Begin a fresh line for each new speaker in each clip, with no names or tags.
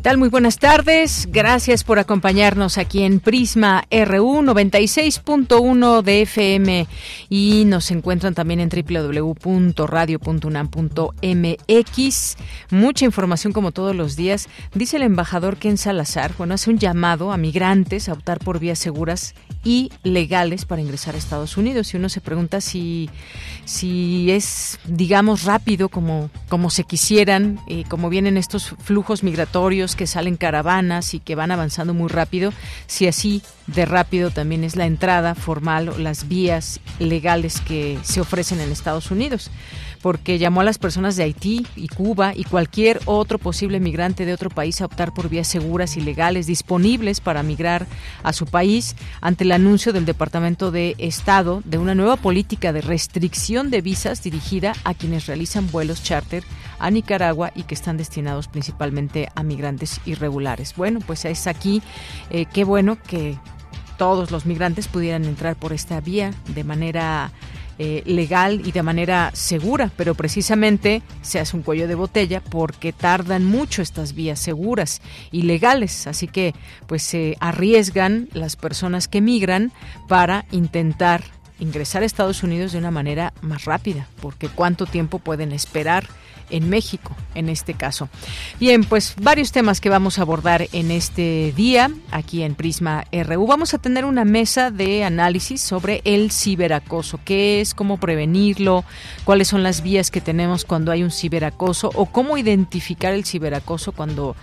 Tal? Muy buenas tardes. Gracias por acompañarnos aquí en Prisma RU 96.1 de FM y nos encuentran también en www.radio.unam.mx. Mucha información como todos los días. Dice el embajador Ken Salazar, bueno, hace un llamado a migrantes a optar por vías seguras y legales para ingresar a Estados Unidos. Y uno se pregunta si, si es, digamos, rápido como, como se quisieran, y como vienen estos flujos migratorios que salen caravanas y que van avanzando muy rápido, si así de rápido también es la entrada formal o las vías legales que se ofrecen en Estados Unidos. Porque llamó a las personas de Haití y Cuba y cualquier otro posible migrante de otro país a optar por vías seguras y legales disponibles para migrar a su país ante el anuncio del Departamento de Estado de una nueva política de restricción de visas dirigida a quienes realizan vuelos charter a Nicaragua y que están destinados principalmente a migrantes irregulares. Bueno, pues es aquí, eh, qué bueno que todos los migrantes pudieran entrar por esta vía de manera eh, legal y de manera segura, pero precisamente se hace un cuello de botella porque tardan mucho estas vías seguras y legales, así que pues se arriesgan las personas que migran para intentar ingresar a Estados Unidos de una manera más rápida, porque cuánto tiempo pueden esperar en México, en este caso. Bien, pues varios temas que vamos a abordar en este día aquí en Prisma RU. Vamos a tener una mesa de análisis sobre el ciberacoso, qué es, cómo prevenirlo, cuáles son las vías que tenemos cuando hay un ciberacoso o cómo identificar el ciberacoso cuando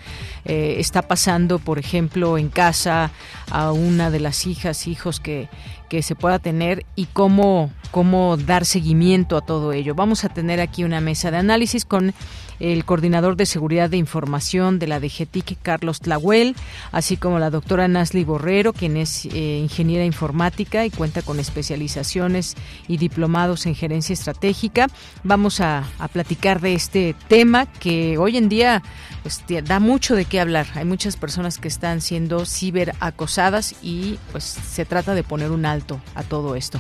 eh, está pasando, por ejemplo, en casa a una de las hijas, hijos que que se pueda tener y cómo, cómo dar seguimiento a todo ello. Vamos a tener aquí una mesa de análisis con el coordinador de seguridad de información de la DGTIC, Carlos Tlahuel, así como la doctora Nasli Borrero, quien es eh, ingeniera informática y cuenta con especializaciones y diplomados en gerencia estratégica. Vamos a, platicar de este tema que hoy en día pues, da mucho de qué hablar. Hay muchas personas que están siendo ciberacosadas y pues se trata de poner un alto a todo esto.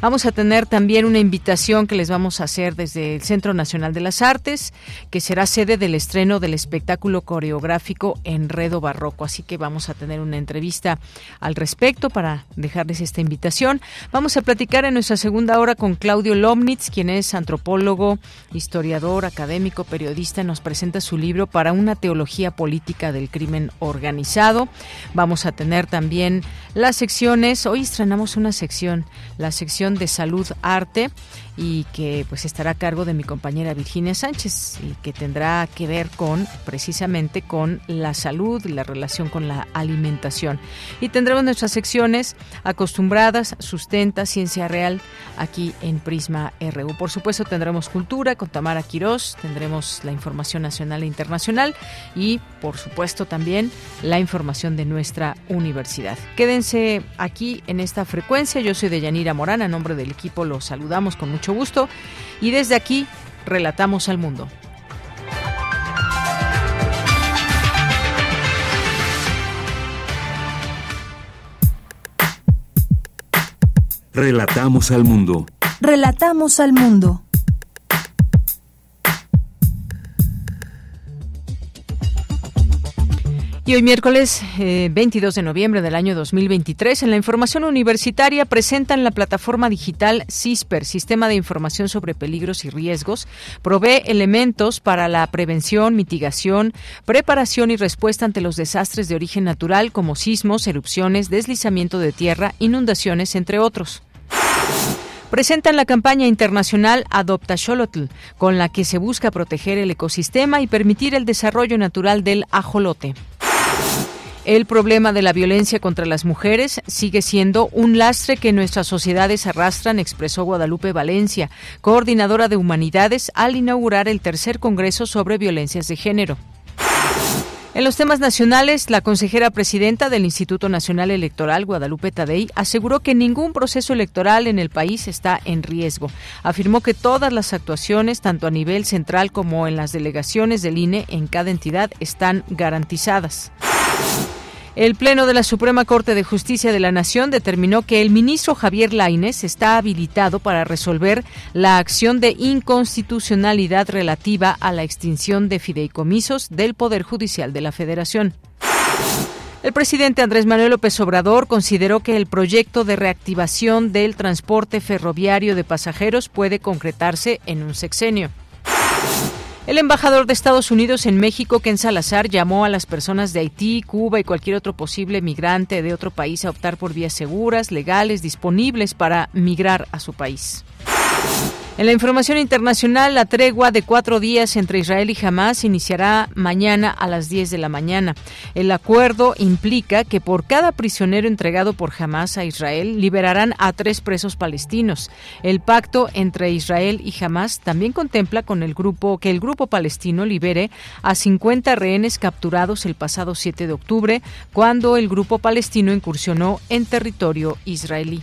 Vamos a tener también una invitación que les vamos a hacer desde el Centro Nacional de las Artes, que será sede del estreno del espectáculo coreográfico Enredo Barroco. Así que vamos a tener una entrevista al respecto para dejarles esta invitación. Vamos a platicar en nuestra segunda hora con Claudio Lomnitz, quien es antropólogo, historiador, académico, periodista. Nos presenta su libro para una teología política del crimen organizado. Vamos a tener también las secciones. Hoy estrenamos una sección, la sección de Salud Arte y que pues estará a cargo de mi compañera Virginia Sánchez y que tendrá que ver con precisamente con la salud y la relación con la alimentación. Y tendremos nuestras secciones acostumbradas, sustenta, ciencia real aquí en Prisma RU. Por supuesto tendremos cultura con Tamara Quirós, tendremos la información nacional e internacional y por supuesto también la información de nuestra universidad. Quédense aquí en esta frecuencia. Yo soy de Yanira Morán, a nombre del equipo los saludamos con mucho gusto y desde aquí relatamos al mundo.
Relatamos al mundo.
Relatamos al mundo.
Y hoy miércoles 22 eh, de noviembre del año 2023, en la información universitaria presentan la plataforma digital CISPER, Sistema de Información sobre Peligros y Riesgos, provee elementos para la prevención, mitigación, preparación y respuesta ante los desastres de origen natural como sismos, erupciones, deslizamiento de tierra, inundaciones, entre otros. presentan la campaña internacional Adopta Xolotl, con la que se busca proteger el ecosistema y permitir el desarrollo natural del ajolote. El problema de la violencia contra las mujeres sigue siendo un lastre que nuestras sociedades arrastran, expresó Guadalupe Valencia, coordinadora de humanidades, al inaugurar el tercer Congreso sobre Violencias de Género. En los temas nacionales, la consejera presidenta del Instituto Nacional Electoral, Guadalupe Tadei, aseguró que ningún proceso electoral en el país está en riesgo. Afirmó que todas las actuaciones, tanto a nivel central como en las delegaciones del INE en cada entidad, están garantizadas. El Pleno de la Suprema Corte de Justicia de la Nación determinó que el ministro Javier Lainez está habilitado para resolver la acción de inconstitucionalidad relativa a la extinción de fideicomisos del Poder Judicial de la Federación. El presidente Andrés Manuel López Obrador consideró que el proyecto de reactivación del transporte ferroviario de pasajeros puede concretarse en un sexenio. El embajador de Estados Unidos en México, Ken Salazar, llamó a las personas de Haití, Cuba y cualquier otro posible migrante de otro país a optar por vías seguras, legales, disponibles para migrar a su país. En la información internacional, la tregua de cuatro días entre Israel y Hamas iniciará mañana a las 10 de la mañana. El acuerdo implica que por cada prisionero entregado por Hamas a Israel liberarán a tres presos palestinos. El pacto entre Israel y Hamas también contempla con el grupo que el grupo palestino libere a 50 rehenes capturados el pasado 7 de octubre, cuando el grupo palestino incursionó en territorio israelí.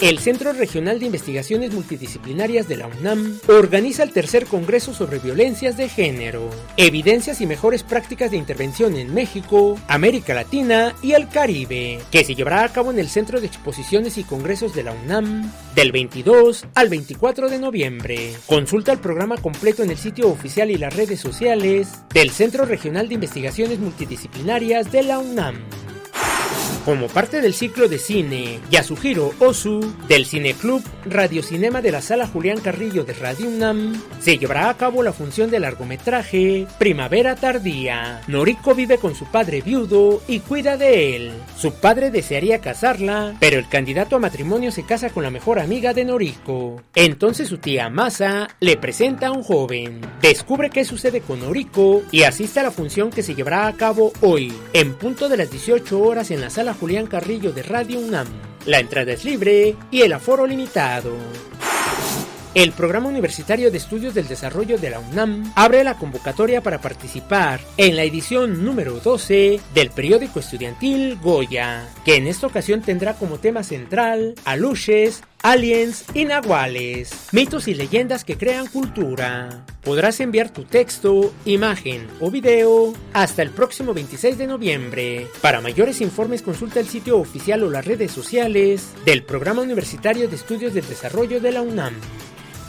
El Centro Regional de Investigaciones Multidisciplinarias de la UNAM organiza el tercer Congreso sobre Violencias de Género, Evidencias y Mejores Prácticas de Intervención en México, América Latina y el Caribe, que se llevará a cabo en el Centro de Exposiciones y Congresos de la UNAM del 22 al 24 de noviembre. Consulta el programa completo en el sitio oficial y las redes sociales del Centro Regional de Investigaciones Multidisciplinarias de la UNAM. Como parte del ciclo de cine Yasuhiro Osu del Cineclub Radiocinema de la Sala Julián Carrillo de Radio UNAM, se llevará a cabo la función de largometraje Primavera Tardía. Noriko vive con su padre viudo y cuida de él. Su padre desearía casarla, pero el candidato a matrimonio se casa con la mejor amiga de Noriko. Entonces su tía Masa le presenta a un joven. Descubre qué sucede con Noriko y asiste a la función que se llevará a cabo hoy, en punto de las 18 horas en la Sala Julián Carrillo de Radio UNAM. La entrada es libre y el aforo limitado. El Programa Universitario de Estudios del Desarrollo de la UNAM abre la convocatoria para participar en la edición número 12 del periódico estudiantil Goya, que en esta ocasión tendrá como tema central aluches, aliens y nahuales, mitos y leyendas que crean cultura. Podrás enviar tu texto, imagen o video hasta el próximo 26 de noviembre. Para mayores informes consulta el sitio oficial o las redes sociales del Programa Universitario de Estudios del Desarrollo de la UNAM.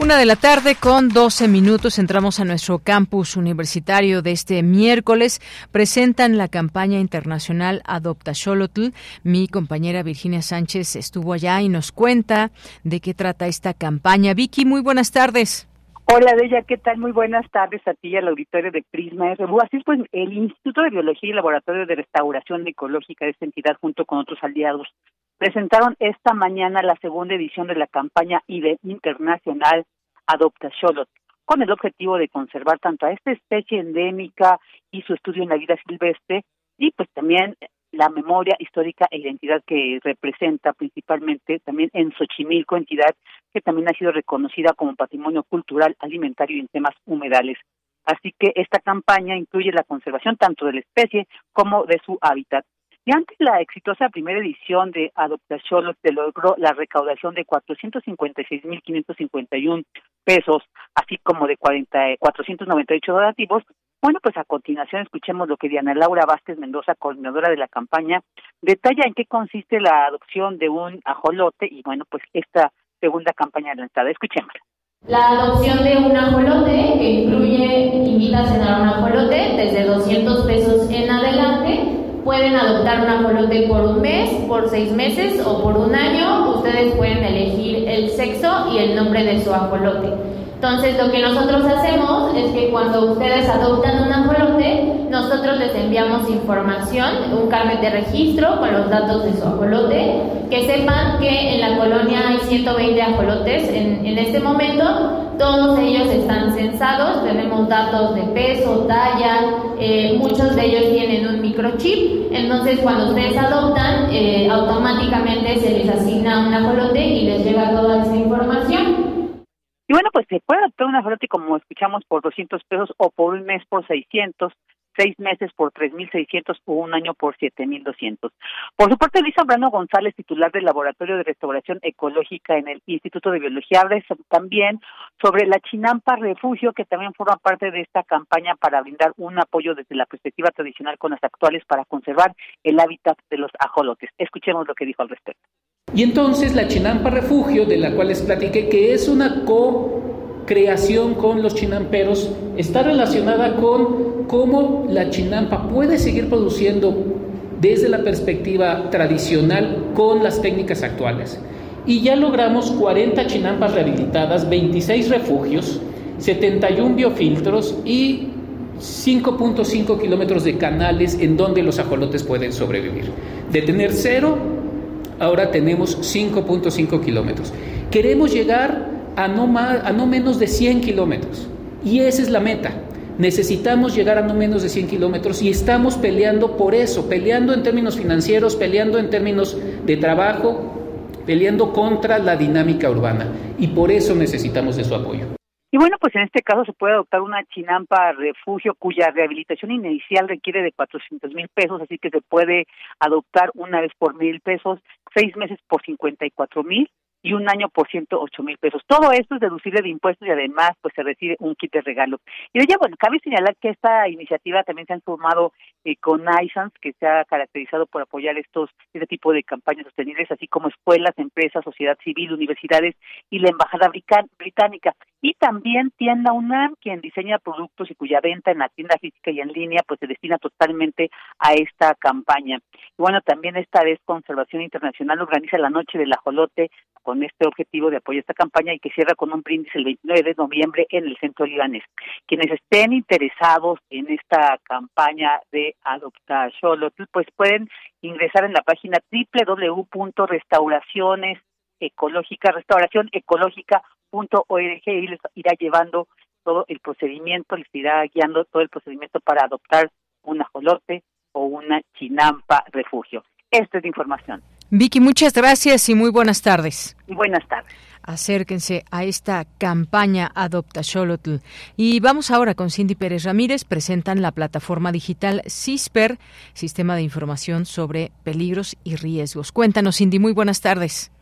Una de la tarde con 12 minutos entramos a nuestro campus universitario de este miércoles. Presentan la campaña internacional Adopta Xolotl. Mi compañera Virginia Sánchez estuvo allá y nos cuenta de qué trata esta campaña. Vicky, muy buenas tardes.
Hola, Bella, ¿qué tal? Muy buenas tardes a ti y al auditorio de Prisma RU. Así es, pues, el Instituto de Biología y Laboratorio de Restauración Ecológica de esta entidad, junto con otros aliados, presentaron esta mañana la segunda edición de la campaña internacional Adopta Xolotl, con el objetivo de conservar tanto a esta especie endémica y su estudio en la vida silvestre, y pues también la memoria histórica e identidad que representa principalmente también en Xochimilco, entidad que también ha sido reconocida como patrimonio cultural, alimentario y en temas humedales. Así que esta campaña incluye la conservación tanto de la especie como de su hábitat. Y ante la exitosa primera edición de Adoptación se logró la recaudación de 456.551 pesos, así como de 40, 498 donativos, Bueno, pues a continuación escuchemos lo que Diana Laura Vázquez Mendoza, coordinadora de la campaña, detalla en qué consiste la adopción de un ajolote y bueno, pues esta segunda campaña lanzada. Escuchémosla.
La adopción de un ajolote, que incluye, invita a cenar un ajolote desde 200 pesos en adelante. Pueden adoptar un ajolote por un mes, por seis meses o por un año. Ustedes pueden elegir el sexo y el nombre de su ajolote. Entonces, lo que nosotros hacemos es que cuando ustedes adoptan un ajolote, nosotros les enviamos información, un carnet de registro con los datos de su ajolote, que sepan que en la colonia hay 120 ajolotes en, en este momento, todos ellos están censados, tenemos datos de peso, talla, eh, muchos de ellos tienen un microchip, entonces cuando ustedes adoptan, eh, automáticamente se les asigna un ajolote y les llega toda esa información.
Y bueno, pues se puede adoptar una ajolote como escuchamos por 200 pesos o por un mes por 600, seis meses por 3.600 o un año por 7.200. Por su parte, Luis Zambrano González, titular del Laboratorio de Restauración Ecológica en el Instituto de Biología, habla también sobre la Chinampa Refugio, que también forma parte de esta campaña para brindar un apoyo desde la perspectiva tradicional con las actuales para conservar el hábitat de los ajolotes. Escuchemos lo que dijo al respecto.
Y entonces la Chinampa Refugio, de la cual les platiqué, que es una co-creación con los chinamperos, está relacionada con cómo la chinampa puede seguir produciendo desde la perspectiva tradicional con las técnicas actuales. Y ya logramos 40 chinampas rehabilitadas, 26 refugios, 71 biofiltros y 5.5 kilómetros de canales en donde los ajolotes pueden sobrevivir. De tener cero ahora tenemos 5.5 kilómetros. Queremos llegar a no, más, a no menos de 100 kilómetros. Y esa es la meta. Necesitamos llegar a no menos de 100 kilómetros y estamos peleando por eso, peleando en términos financieros, peleando en términos de trabajo, peleando contra la dinámica urbana. Y por eso necesitamos de su apoyo.
Y bueno, pues en este caso se puede adoptar una chinampa refugio cuya rehabilitación inicial requiere de 400 mil pesos, así que se puede adoptar una vez por mil pesos, seis meses por 54 mil y un año por ciento ocho mil pesos. Todo esto es deducible de impuestos y además pues se recibe un kit de regalo. Y oye, bueno, cabe señalar que esta iniciativa también se han sumado eh, con ISANS, que se ha caracterizado por apoyar estos este tipo de campañas sostenibles, así como escuelas, empresas, sociedad civil, universidades y la Embajada Británica. Y también Tienda UNAM, quien diseña productos y cuya venta en la tienda física y en línea pues se destina totalmente a esta campaña. Y bueno, también esta vez Conservación Internacional organiza la Noche del Ajolote con este objetivo de apoyar esta campaña y que cierra con un brindis el 29 de noviembre en el centro libanés. Quienes estén interesados en esta campaña de Adopta Xolotl, pues pueden ingresar en la página www.restauraciones ecológica, restauración ecológica.org y les irá llevando todo el procedimiento, les irá guiando todo el procedimiento para adoptar un ajolote o una chinampa refugio. Esta es la información.
Vicky, muchas gracias y muy buenas tardes.
Buenas tardes.
Acérquense a esta campaña Adopta Xolotl. Y vamos ahora con Cindy Pérez Ramírez. Presentan la plataforma digital CISPER, Sistema de Información sobre Peligros y Riesgos. Cuéntanos, Cindy, muy buenas tardes.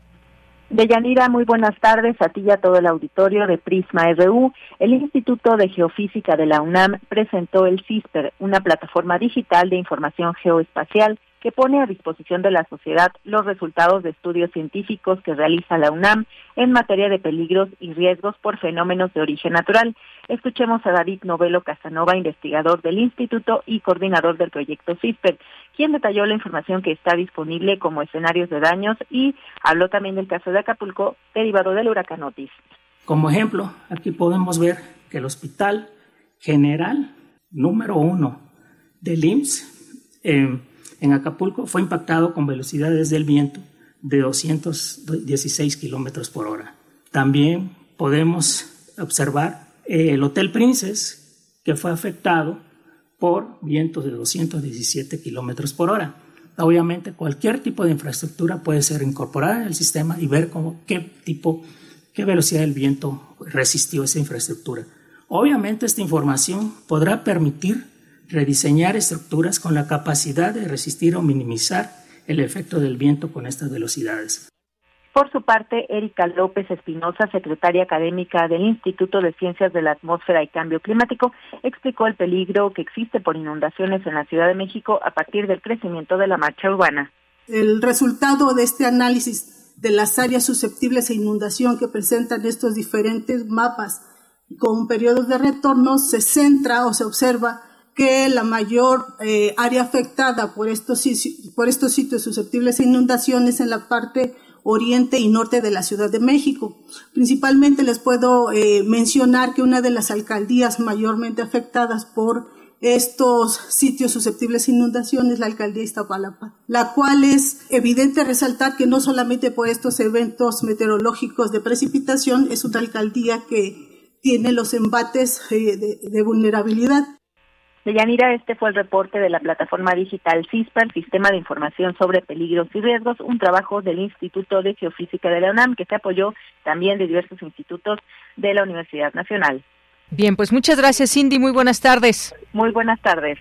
Deyanira, muy buenas tardes a ti y a todo el auditorio de Prisma RU. El Instituto de Geofísica de la UNAM presentó el CISPER, una plataforma digital de información geoespacial que pone a disposición de la sociedad los resultados de estudios científicos que realiza la UNAM en materia de peligros y riesgos por fenómenos de origen natural. Escuchemos a David Novelo Casanova, investigador del instituto y coordinador del proyecto CISPER, quien detalló la información que está disponible como escenarios de daños y habló también del caso de Acapulco derivado del huracán Otis.
Como ejemplo, aquí podemos ver que el Hospital General número uno del IMSS eh, en Acapulco fue impactado con velocidades del viento de 216 kilómetros por hora. También podemos observar el Hotel Princess, que fue afectado por vientos de 217 kilómetros por hora. Obviamente, cualquier tipo de infraestructura puede ser incorporada al sistema y ver cómo, qué tipo, qué velocidad del viento resistió esa infraestructura. Obviamente, esta información podrá permitir rediseñar estructuras con la capacidad de resistir o minimizar el efecto del viento con estas velocidades.
Por su parte, Erika López Espinosa, secretaria académica del Instituto de Ciencias de la Atmósfera y Cambio Climático, explicó el peligro que existe por inundaciones en la Ciudad de México a partir del crecimiento de la marcha urbana.
El resultado de este análisis de las áreas susceptibles a inundación que presentan estos diferentes mapas con periodos de retorno se centra o se observa que la mayor eh, área afectada por estos, por estos sitios susceptibles a inundaciones en la parte oriente y norte de la Ciudad de México. Principalmente les puedo eh, mencionar que una de las alcaldías mayormente afectadas por estos sitios susceptibles a inundaciones, la alcaldía Iztapalapa, la cual es evidente resaltar que no solamente por estos eventos meteorológicos de precipitación, es una alcaldía que tiene los embates eh, de, de vulnerabilidad.
Deyanira, este fue el reporte de la plataforma digital CISPA, Sistema de Información sobre Peligros y Riesgos, un trabajo del Instituto de Geofísica de la UNAM que se apoyó también de diversos institutos de la Universidad Nacional.
Bien, pues muchas gracias, Cindy. Muy buenas tardes.
Muy buenas tardes.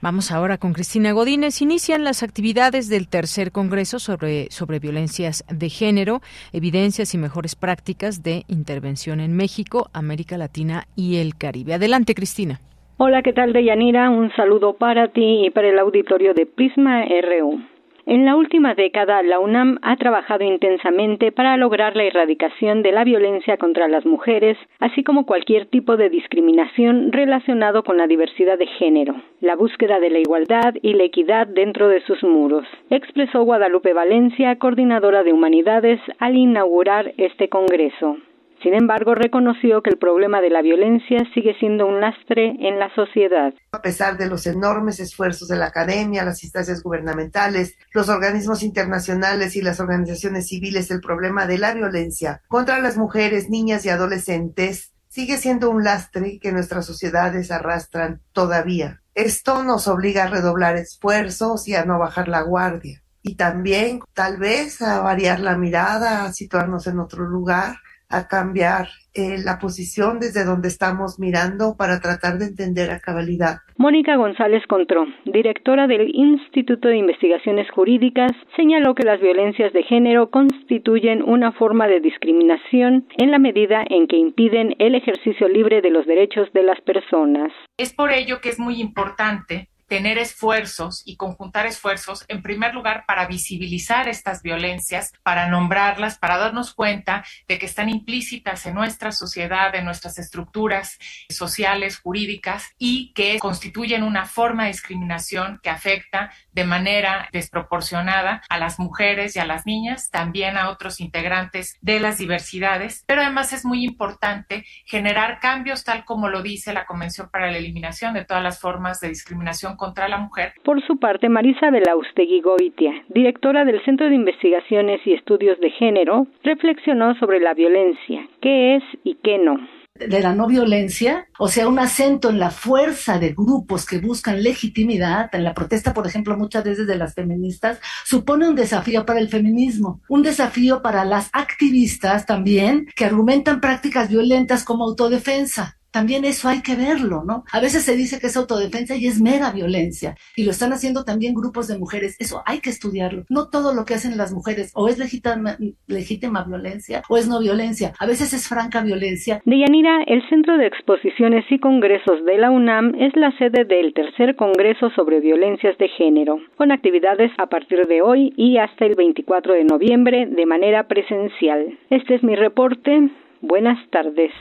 Vamos ahora con Cristina Godínez. Inician las actividades del tercer Congreso sobre, sobre violencias de género, evidencias y mejores prácticas de intervención en México, América Latina y el Caribe. Adelante, Cristina.
Hola, ¿qué tal, Deyanira? Un saludo para ti y para el auditorio de Prisma RU. En la última década, la UNAM ha trabajado intensamente para lograr la erradicación de la violencia contra las mujeres, así como cualquier tipo de discriminación relacionado con la diversidad de género, la búsqueda de la igualdad y la equidad dentro de sus muros, expresó Guadalupe Valencia, coordinadora de humanidades, al inaugurar este Congreso. Sin embargo, reconoció que el problema de la violencia sigue siendo un lastre en la sociedad.
A pesar de los enormes esfuerzos de la academia, las instancias gubernamentales, los organismos internacionales y las organizaciones civiles, el problema de la violencia contra las mujeres, niñas y adolescentes sigue siendo un lastre que nuestras sociedades arrastran todavía. Esto nos obliga a redoblar esfuerzos y a no bajar la guardia. Y también, tal vez, a variar la mirada, a situarnos en otro lugar a cambiar eh, la posición desde donde estamos mirando para tratar de entender a cabalidad.
Mónica González Contró, directora del Instituto de Investigaciones Jurídicas, señaló que las violencias de género constituyen una forma de discriminación en la medida en que impiden el ejercicio libre de los derechos de las personas.
Es por ello que es muy importante tener esfuerzos y conjuntar esfuerzos, en primer lugar, para visibilizar estas violencias, para nombrarlas, para darnos cuenta de que están implícitas en nuestra sociedad, en nuestras estructuras sociales, jurídicas, y que constituyen una forma de discriminación que afecta de manera desproporcionada a las mujeres y a las niñas, también a otros integrantes de las diversidades, pero además es muy importante generar cambios tal como lo dice la Convención para la Eliminación de todas las formas de discriminación contra la mujer.
Por su parte, Marisa Belaustegui Goitia, directora del Centro de Investigaciones y Estudios de Género, reflexionó sobre la violencia, qué es y qué no
de la no violencia, o sea, un acento en la fuerza de grupos que buscan legitimidad, en la protesta, por ejemplo, muchas veces de las feministas, supone un desafío para el feminismo, un desafío para las activistas también, que argumentan prácticas violentas como autodefensa también eso hay que verlo, ¿no? A veces se dice que es autodefensa y es mera violencia, y lo están haciendo también grupos de mujeres, eso hay que estudiarlo. No todo lo que hacen las mujeres o es legítima, legítima violencia o es no violencia, a veces es franca violencia.
Deyanira, el Centro de Exposiciones y Congresos de la UNAM es la sede del tercer Congreso sobre Violencias de Género, con actividades a partir de hoy y hasta el 24 de noviembre de manera presencial. Este es mi reporte. Buenas tardes.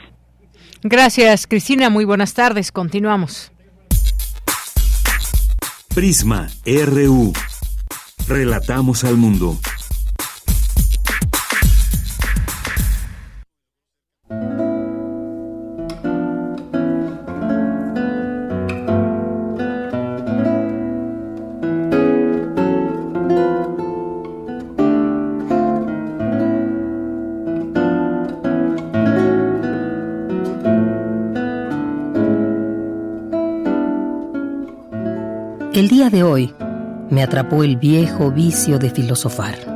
Gracias, Cristina. Muy buenas tardes. Continuamos.
Prisma RU. Relatamos al mundo.
Me atrapó el viejo vicio de filosofar.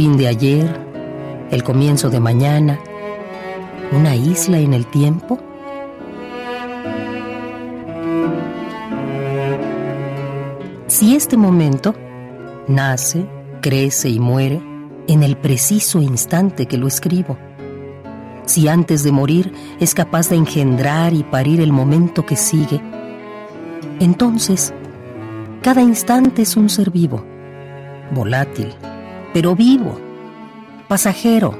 Fin de ayer? ¿El comienzo de mañana? ¿Una isla en el tiempo? Si este momento nace, crece y muere en el preciso instante que lo escribo, si antes de morir es capaz de engendrar y parir el momento que sigue, entonces cada instante es un ser vivo, volátil, pero vivo, pasajero,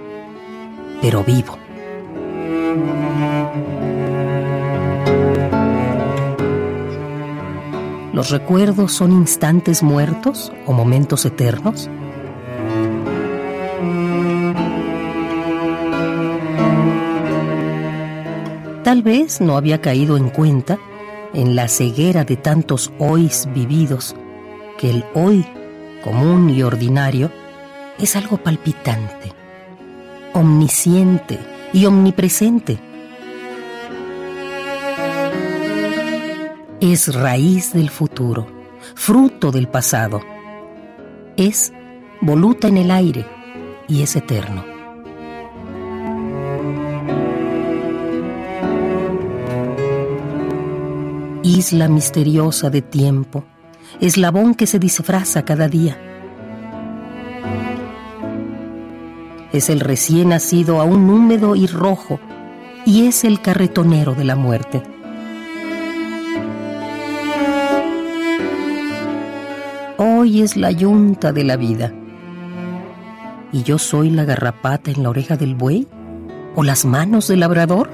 pero vivo. ¿Los recuerdos son instantes muertos o momentos eternos? Tal vez no había caído en cuenta, en la ceguera de tantos hoys vividos, que el hoy común y ordinario es algo palpitante, omnisciente y omnipresente. Es raíz del futuro, fruto del pasado. Es voluta en el aire y es eterno. Isla misteriosa de tiempo, eslabón que se disfraza cada día. Es el recién nacido aún húmedo y rojo y es el carretonero de la muerte. Hoy es la yunta de la vida. ¿Y yo soy la garrapata en la oreja del buey? ¿O las manos del labrador?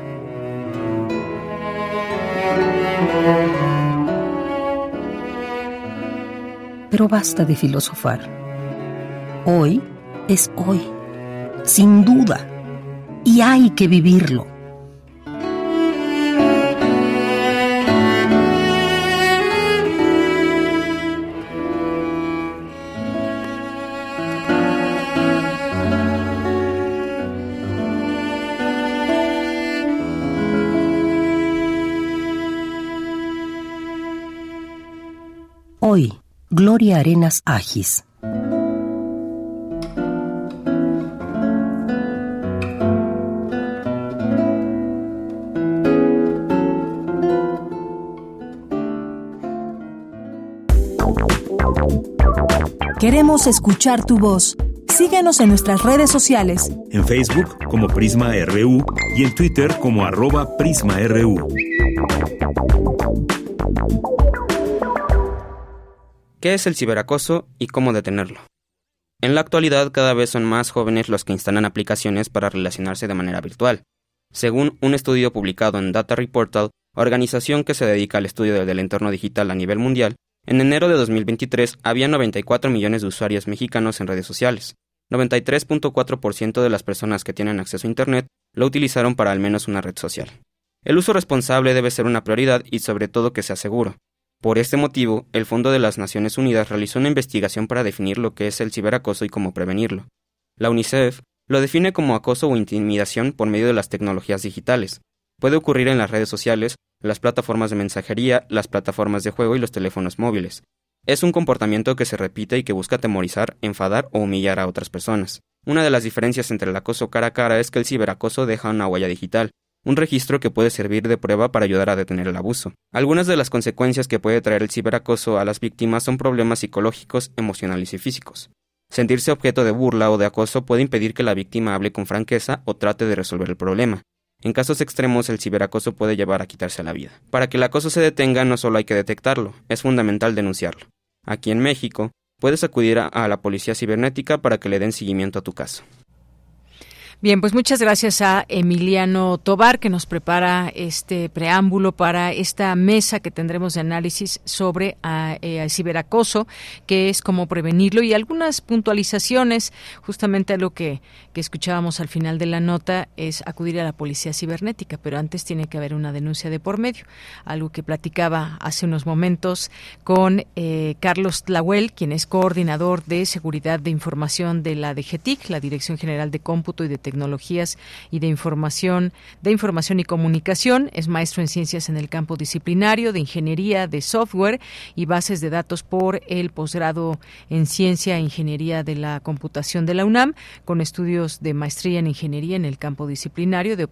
Pero basta de filosofar. Hoy es hoy, sin duda, y hay que vivirlo. Hoy, Gloria Arenas Agis.
Queremos escuchar tu voz. Síguenos en nuestras redes sociales.
En Facebook como Prisma RU y en Twitter como arroba PrismaRU.
¿Qué es el ciberacoso y cómo detenerlo? En la actualidad cada vez son más jóvenes los que instalan aplicaciones para relacionarse de manera virtual. Según un estudio publicado en Data Reportal, organización que se dedica al estudio del entorno digital a nivel mundial, en enero de 2023 había 94 millones de usuarios mexicanos en redes sociales. 93.4% de las personas que tienen acceso a Internet lo utilizaron para al menos una red social. El uso responsable debe ser una prioridad y sobre todo que sea seguro. Por este motivo, el Fondo de las Naciones Unidas realizó una investigación para definir lo que es el ciberacoso y cómo prevenirlo. La UNICEF lo define como acoso o intimidación por medio de las tecnologías digitales. Puede ocurrir en las redes sociales, las plataformas de mensajería, las plataformas de juego y los teléfonos móviles. Es un comportamiento que se repite y que busca atemorizar, enfadar o humillar a otras personas. Una de las diferencias entre el acoso cara a cara es que el ciberacoso deja una huella digital, un registro que puede servir de prueba para ayudar a detener el abuso. Algunas de las consecuencias que puede traer el ciberacoso a las víctimas son problemas psicológicos, emocionales y físicos. Sentirse objeto de burla o de acoso puede impedir que la víctima hable con franqueza o trate de resolver el problema. En casos extremos, el ciberacoso puede llevar a quitarse la vida. Para que el acoso se detenga, no solo hay que detectarlo, es fundamental denunciarlo. Aquí en México, puedes acudir a, la policía cibernética para que le den seguimiento a tu caso.
Bien, pues muchas gracias a Emiliano Tobar que nos prepara este preámbulo para esta mesa que tendremos de análisis sobre a, eh, ciberacoso, que es cómo prevenirlo y algunas puntualizaciones, justamente a lo que, que escuchábamos al final de la nota es acudir a la policía cibernética, pero antes tiene que haber una denuncia de por medio, algo que platicaba hace unos momentos con eh, Carlos Tlahuel, quien es coordinador de seguridad de información de la DGTIC, la Dirección General de Cómputo y de Tecnologías y de Información, de Información y Comunicación. Es maestro en Ciencias en el campo disciplinario de Ingeniería de Software y Bases de Datos por el posgrado en Ciencia e Ingeniería de la Computación de la UNAM, con estudios de maestría en Ingeniería en el campo disciplinario de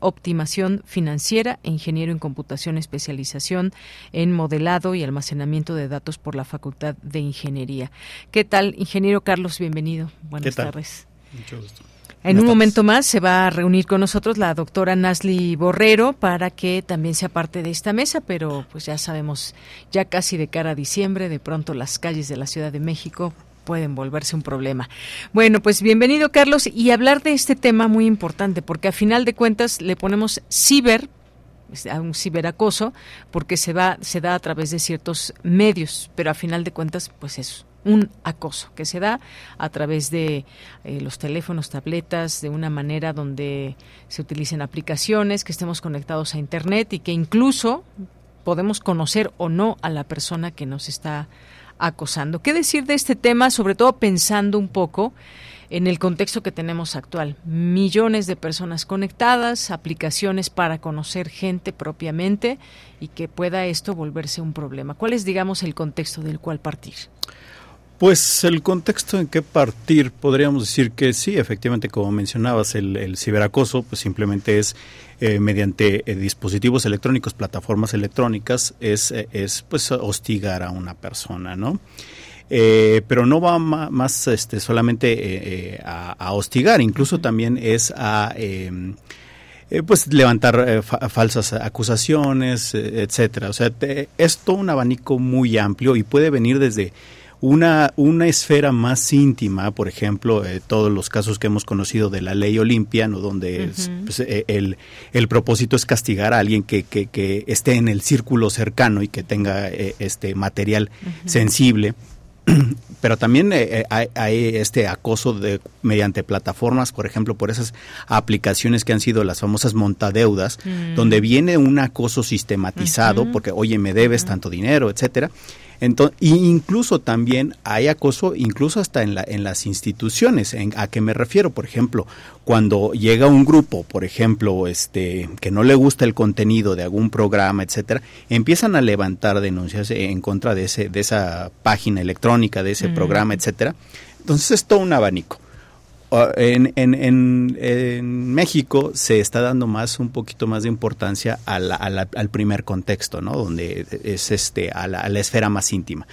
optimación financiera e ingeniero en computación especialización en modelado y almacenamiento de datos por la Facultad de Ingeniería. ¿Qué tal, ingeniero Carlos? Bienvenido. Buenas tardes. Mucho gusto. En un momento más se va a reunir con nosotros la doctora Nasli Borrero para que también sea parte de esta mesa, pero pues ya sabemos, ya casi de cara a diciembre, de pronto las calles de la Ciudad de México pueden volverse un problema. Bueno, pues bienvenido Carlos y hablar de este tema muy importante porque a final de cuentas le ponemos ciber a un ciberacoso porque se va se da a través de ciertos medios, pero a final de cuentas pues es un acoso que se da a través de eh, los teléfonos, tabletas, de una manera donde se utilicen aplicaciones, que estemos conectados a internet y que incluso podemos conocer o no a la persona que nos está acosando. ¿Qué decir de este tema, sobre todo pensando un poco en el contexto que tenemos actual? Millones de personas conectadas, aplicaciones para conocer gente propiamente y que pueda esto volverse un problema. ¿Cuál es, digamos, el contexto del cual partir?
Pues el contexto en que partir, podríamos decir que sí, efectivamente, como mencionabas, el, ciberacoso pues simplemente es eh, mediante eh, dispositivos electrónicos, plataformas electrónicas, es, eh, es pues hostigar a una persona, ¿no? pero no va más este, solamente a, hostigar, incluso también es a em, pues levantar falsas acusaciones, etcétera. O sea, es todo un abanico muy amplio y puede venir desde una, una esfera más íntima, por ejemplo, eh, todos los casos que hemos conocido de la ley Olimpia, ¿no? donde pues, eh, el, el, propósito es castigar a alguien que, que, que, esté en el círculo cercano y que tenga eh, este material sensible. Pero también hay, este acoso de mediante plataformas, por ejemplo, por esas aplicaciones que han sido las famosas montadeudas, mm. donde viene un acoso sistematizado, porque oye, me debes tanto dinero, etcétera entonces, incluso también hay acoso, incluso hasta en, la, en las instituciones. En, ¿A qué me refiero? Por ejemplo, cuando llega un grupo, por ejemplo, este, que no le gusta el contenido de algún programa, etcétera, empiezan a levantar denuncias en contra de, ese, de esa página electrónica, de ese mm. programa, etcétera. Entonces es todo un abanico. En, en, en, México se está dando más un poquito más de importancia al primer contexto, ¿no? Donde es este a la, esfera más íntima.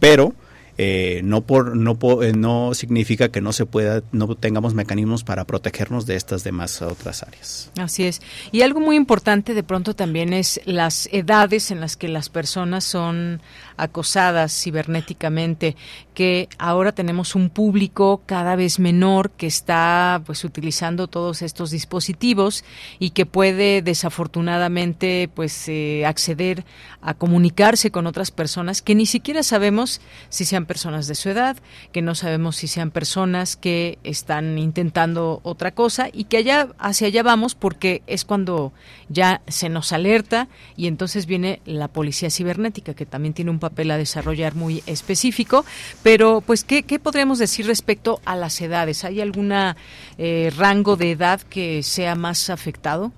Pero eh, no por no eh, no significa que no se pueda no tengamos mecanismos para protegernos de estas demás otras áreas
así es y algo muy importante de pronto también es las edades en las que las personas son acosadas cibernéticamente que ahora tenemos un público cada vez menor que está pues utilizando todos estos dispositivos y que puede desafortunadamente pues eh, acceder a comunicarse con otras personas que ni siquiera sabemos si se han personas de su edad, que no sabemos si sean personas que están intentando otra cosa y que allá hacia allá vamos porque es cuando ya se nos alerta y entonces viene la policía cibernética que también tiene un papel a desarrollar muy específico, pero pues qué, qué podríamos decir respecto a las edades, ¿hay alguna eh, rango de edad que sea más afectado?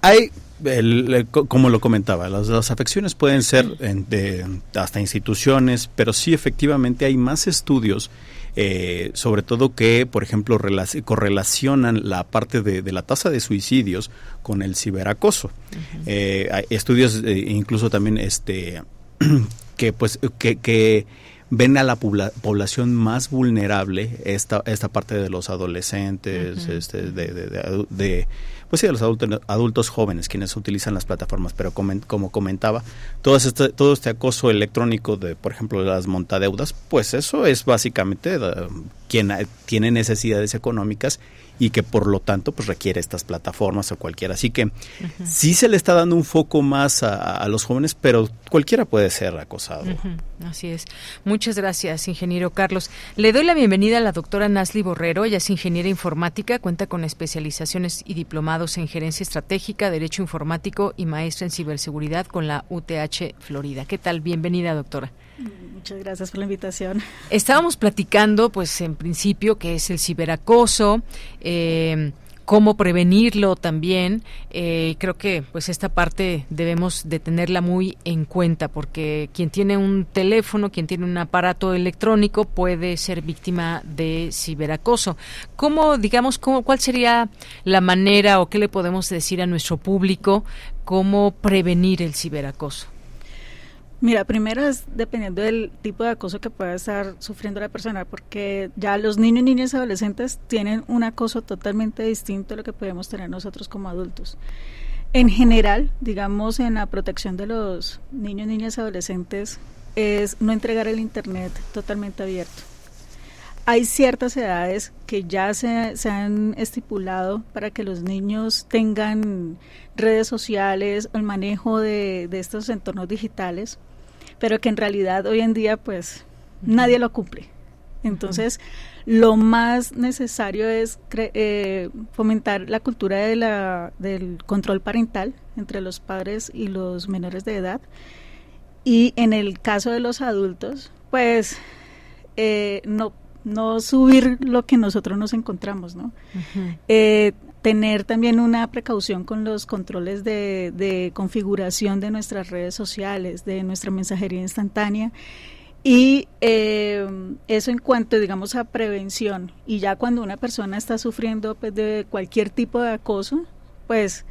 Hay como lo comentaba, las, afecciones pueden ser de, hasta instituciones, pero sí efectivamente hay más estudios, eh, sobre todo que, por ejemplo, correlacionan la parte de, la tasa de suicidios con el ciberacoso. Eh, hay estudios eh, incluso también este que pues que, ven a la población más vulnerable esta esta parte de los adolescentes, este, de pues sí, a los adultos, adultos jóvenes quienes utilizan las plataformas, pero como, comentaba, todo este, todo este acoso electrónico de, por ejemplo, las montadeudas, pues eso es básicamente eh, quien tiene necesidades económicas y que por lo tanto pues requiere estas plataformas o cualquiera. Así que sí se le está dando un foco más a, los jóvenes, pero cualquiera puede ser acosado.
Así es. Muchas gracias, ingeniero Carlos. Le doy la bienvenida a la doctora Nasli Borrero. Ella es ingeniera informática, cuenta con especializaciones y diplomados en gerencia estratégica, derecho informático y maestra en ciberseguridad con la UTH Florida. ¿Qué tal? Bienvenida, doctora.
Muchas gracias por la invitación.
Estábamos platicando, pues en principio, que es el ciberacoso. Eh, cómo prevenirlo también. Eh, creo que pues esta parte debemos de tenerla muy en cuenta porque quien tiene un teléfono, quien tiene un aparato electrónico puede ser víctima de ciberacoso. ¿Cómo, digamos, cómo, cuál sería la manera o qué le podemos decir a nuestro público cómo prevenir el ciberacoso?
Mira, primero es dependiendo del tipo de acoso que pueda estar sufriendo la persona, porque ya los niños, niñas y adolescentes tienen un acoso totalmente distinto a lo que podemos tener nosotros como adultos. En general, digamos, en la protección de los niños, niñas y adolescentes, es no entregar el Internet totalmente abierto. Hay ciertas edades que ya se, se han estipulado para que los niños tengan redes sociales, el manejo de estos entornos digitales pero que en realidad hoy en día pues nadie lo cumple. Entonces, lo más necesario es eh, fomentar la cultura de la, del control parental entre los padres y los menores de edad. Y en el caso de los adultos, pues eh, no, no subir lo que nosotros nos encontramos, ¿no? Tener también una precaución con los controles de, configuración de nuestras redes sociales, de nuestra mensajería instantánea. Y eh, eso en cuanto, digamos, a prevención. Y ya cuando una persona está sufriendo pues, de cualquier tipo de acoso, pues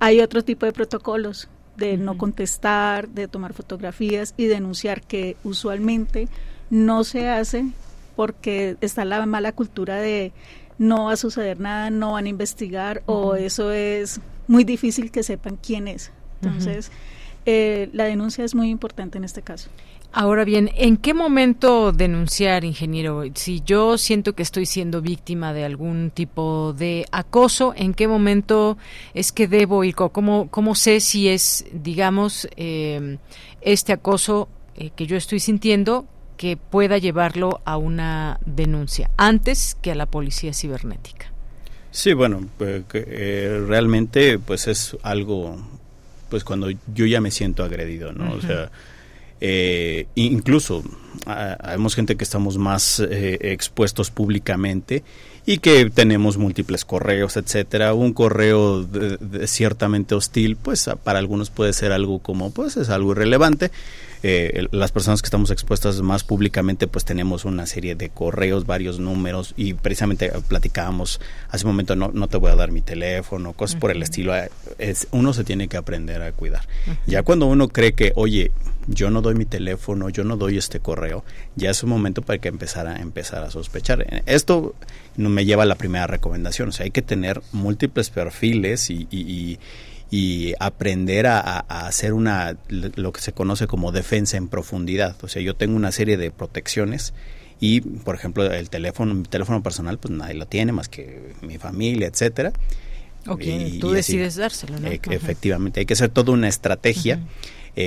hay otro tipo de protocolos de no contestar, de tomar fotografías y denunciar que usualmente no se hace porque está la mala cultura de no va a suceder nada, no van a investigar o eso es muy difícil que sepan quién es. Entonces, eh, la denuncia es muy importante en este caso.
Ahora bien, ¿en qué momento denunciar, ingeniero? Si yo siento que estoy siendo víctima de algún tipo de acoso, ¿en qué momento es que debo ir? ¿Cómo, cómo sé si es, digamos, eh, este acoso eh, que yo estoy sintiendo que pueda llevarlo a una denuncia antes que a la policía cibernética.
Sí, bueno, pues, eh, realmente pues es algo, pues cuando yo ya me siento agredido, ¿no? O sea, eh, incluso hay gente que estamos más eh, expuestos públicamente y que tenemos múltiples correos, etcétera. Un correo ciertamente hostil, pues para algunos puede ser algo como, pues es algo irrelevante, eh, las personas que estamos expuestas más públicamente pues tenemos una serie de correos, varios números y precisamente platicábamos hace un momento no, no te voy a dar mi teléfono, cosas por el estilo. Eh, es, uno se tiene que aprender a cuidar. Ya cuando uno cree que, oye, yo no doy mi teléfono, yo no doy este correo, ya es un momento para que empezar a empezar a sospechar. Esto me lleva a la primera recomendación, o sea, hay que tener múltiples perfiles y, y y aprender a, hacer una lo que se conoce como defensa en profundidad. O sea, yo tengo una serie de protecciones y, por ejemplo, el teléfono, mi teléfono personal, pues nadie lo tiene más que mi familia, etcétera.
Ok, tú decides dárselo, ¿no?
E, efectivamente, hay que hacer toda una estrategia. Pa,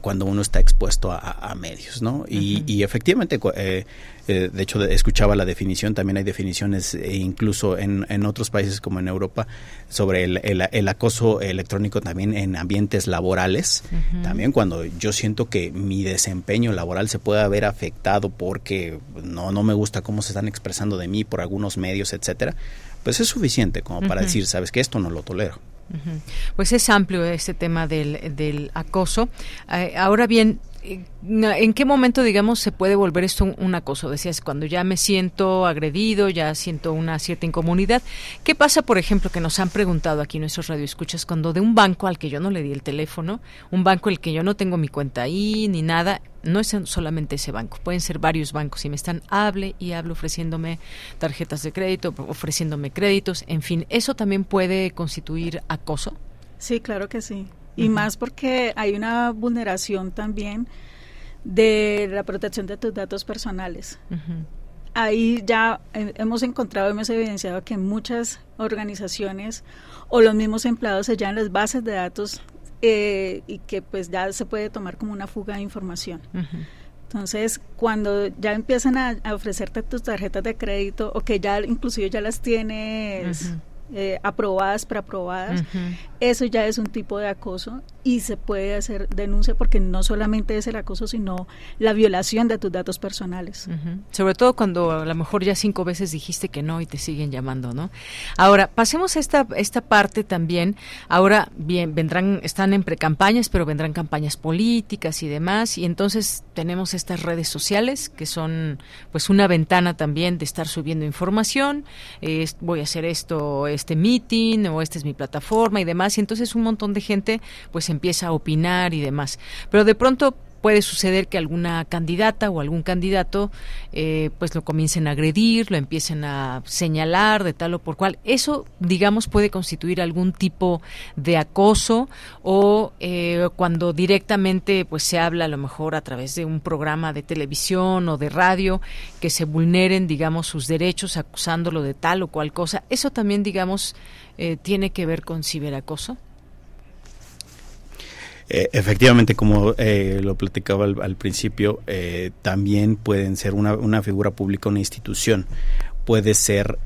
cuando uno está expuesto a, medios, ¿no? Y, efectivamente, eh, eh, de hecho, escuchaba la definición, también hay definiciones e incluso en, en, otros países como en Europa sobre el, el, acoso electrónico también en ambientes laborales, también cuando yo siento que mi desempeño laboral se puede haber afectado porque no, no me gusta cómo se están expresando de mí por algunos medios, etcétera, pues es suficiente como para decir, sabes que esto no lo tolero.
Pues es amplio este tema del, del acoso. Eh, ahora bien, ¿En qué momento, digamos, se puede volver esto un, acoso? Decías, cuando ya me siento agredido, ya siento una cierta incomodidad. ¿Qué pasa, por ejemplo, que nos han preguntado aquí nuestros radioescuchas, cuando de un banco al que yo no le di el teléfono, un banco al que yo no tengo mi cuenta ahí ni nada, no es solamente ese banco, pueden ser varios bancos y me están hable y hable ofreciéndome tarjetas de crédito, ofreciéndome créditos, en fin, ¿eso también puede constituir acoso?
Sí, claro que sí y más porque hay una vulneración también de la protección de tus datos personales. Ahí ya hemos encontrado, hemos evidenciado que muchas organizaciones o los mismos empleados se llevan las bases de datos eh, y que pues ya se puede tomar como una fuga de información. Entonces, cuando ya empiezan a, ofrecerte tus tarjetas de crédito o que ya inclusive ya las tienes... Eh, aprobadas, preaprobadas, eso ya es un tipo de acoso y se puede hacer denuncia porque no solamente es el acoso, sino la violación de tus datos personales.
Sobre todo cuando a lo mejor ya cinco veces dijiste que no y te siguen llamando, ¿no? Ahora, pasemos a esta, esta parte también. Ahora, bien, vendrán, están en precampañas, pero vendrán campañas políticas y demás, y entonces tenemos estas redes sociales que son pues una ventana también de estar subiendo información, voy a hacer esto, este meeting, o esta es mi plataforma y demás, y entonces un montón de gente pues empieza a opinar y demás. Pero de pronto puede suceder que alguna candidata o algún candidato eh, pues lo comiencen a agredir, lo empiecen a señalar de tal o por cual. Eso, digamos, puede constituir algún tipo de acoso o eh, cuando directamente pues se habla a lo mejor a través de un programa de televisión o de radio que se vulneren, digamos, sus derechos acusándolo de tal o cual cosa. Eso también, digamos, eh, tiene que ver con ciberacoso.
Eh, efectivamente, como eh, lo platicaba al, principio, eh, también pueden ser una, una, figura pública, una institución puede ser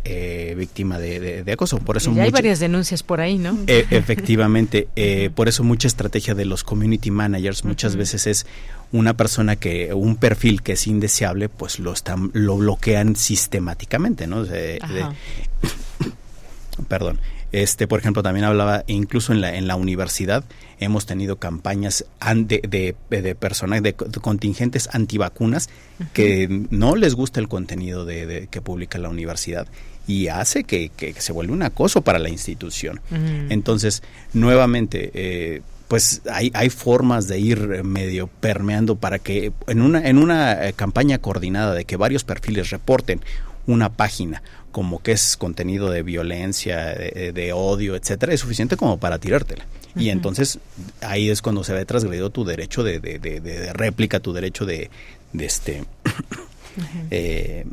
víctima de, acoso. Por eso
hay varias denuncias por ahí, ¿no?
efectivamente, por eso mucha estrategia de los community managers muchas veces es una persona que un perfil que es indeseable, pues lo están lo bloquean sistemáticamente, ¿no? perdón. Este, por ejemplo, también hablaba, incluso en la, en la universidad, hemos tenido campañas de, de, de personas, de, contingentes antivacunas que no les gusta el contenido de, que publica la universidad y hace que, se vuelva un acoso para la institución. Entonces, nuevamente, eh, pues hay, hay formas de ir medio permeando para que en una, en una eh, campaña coordinada de que varios perfiles reporten una página como que es contenido de violencia, de, odio, etcétera, es suficiente como para tirártela. Y entonces ahí es cuando se ve transgredido tu derecho de, de, réplica, tu derecho de, este eh,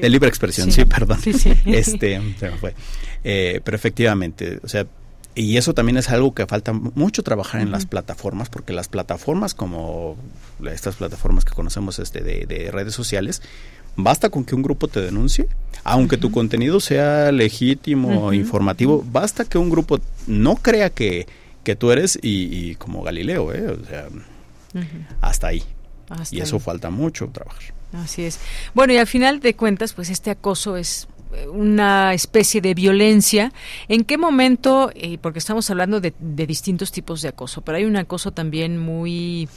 de libre expresión, sí, perdón. Este, se me fue. Eh, pero efectivamente, o sea, y eso también es algo que falta mucho trabajar en las plataformas, porque las plataformas como estas plataformas que conocemos este de redes sociales, Basta con que un grupo te denuncie, aunque tu contenido sea legítimo, informativo, basta que un grupo no crea que, que tú eres y, como Galileo, ¿eh? o sea, hasta ahí. y eso falta mucho trabajar.
Así es. Bueno, y al final de cuentas, pues este acoso es una especie de violencia. ¿En qué momento? Eh, porque estamos hablando de, de, distintos tipos de acoso, pero hay un acoso también muy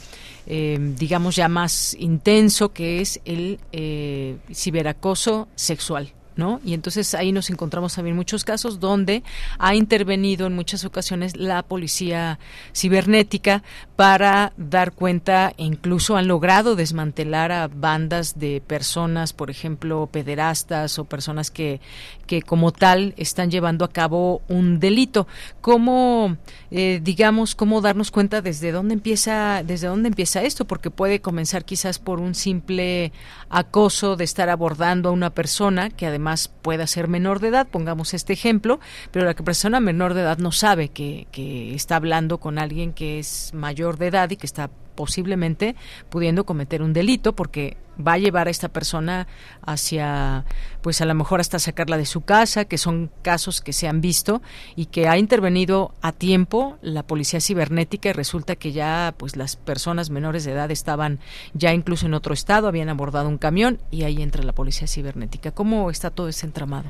eh, digamos ya más intenso, que es el eh, ciberacoso sexual. ¿No? Y entonces ahí nos encontramos también muchos casos donde ha intervenido en muchas ocasiones la policía cibernética para dar cuenta incluso han logrado desmantelar a bandas de personas, por ejemplo, pederastas o personas que, que como tal están llevando a cabo un delito. ¿Cómo, eh, digamos, cómo darnos cuenta desde dónde empieza, desde dónde empieza esto? Porque puede comenzar quizás por un simple acoso de estar abordando a una persona que además más pueda ser menor de edad, pongamos este ejemplo, pero la persona menor de edad no sabe que, que está hablando con alguien que es mayor de edad y que está posiblemente pudiendo cometer un delito porque va a llevar a esta persona hacia, pues a lo mejor hasta sacarla de su casa, que son casos que se han visto y que ha intervenido a tiempo la policía cibernética y resulta que ya pues las personas menores de edad estaban ya incluso en otro estado, habían abordado un camión y ahí entra la policía cibernética. ¿Cómo está todo ese entramado?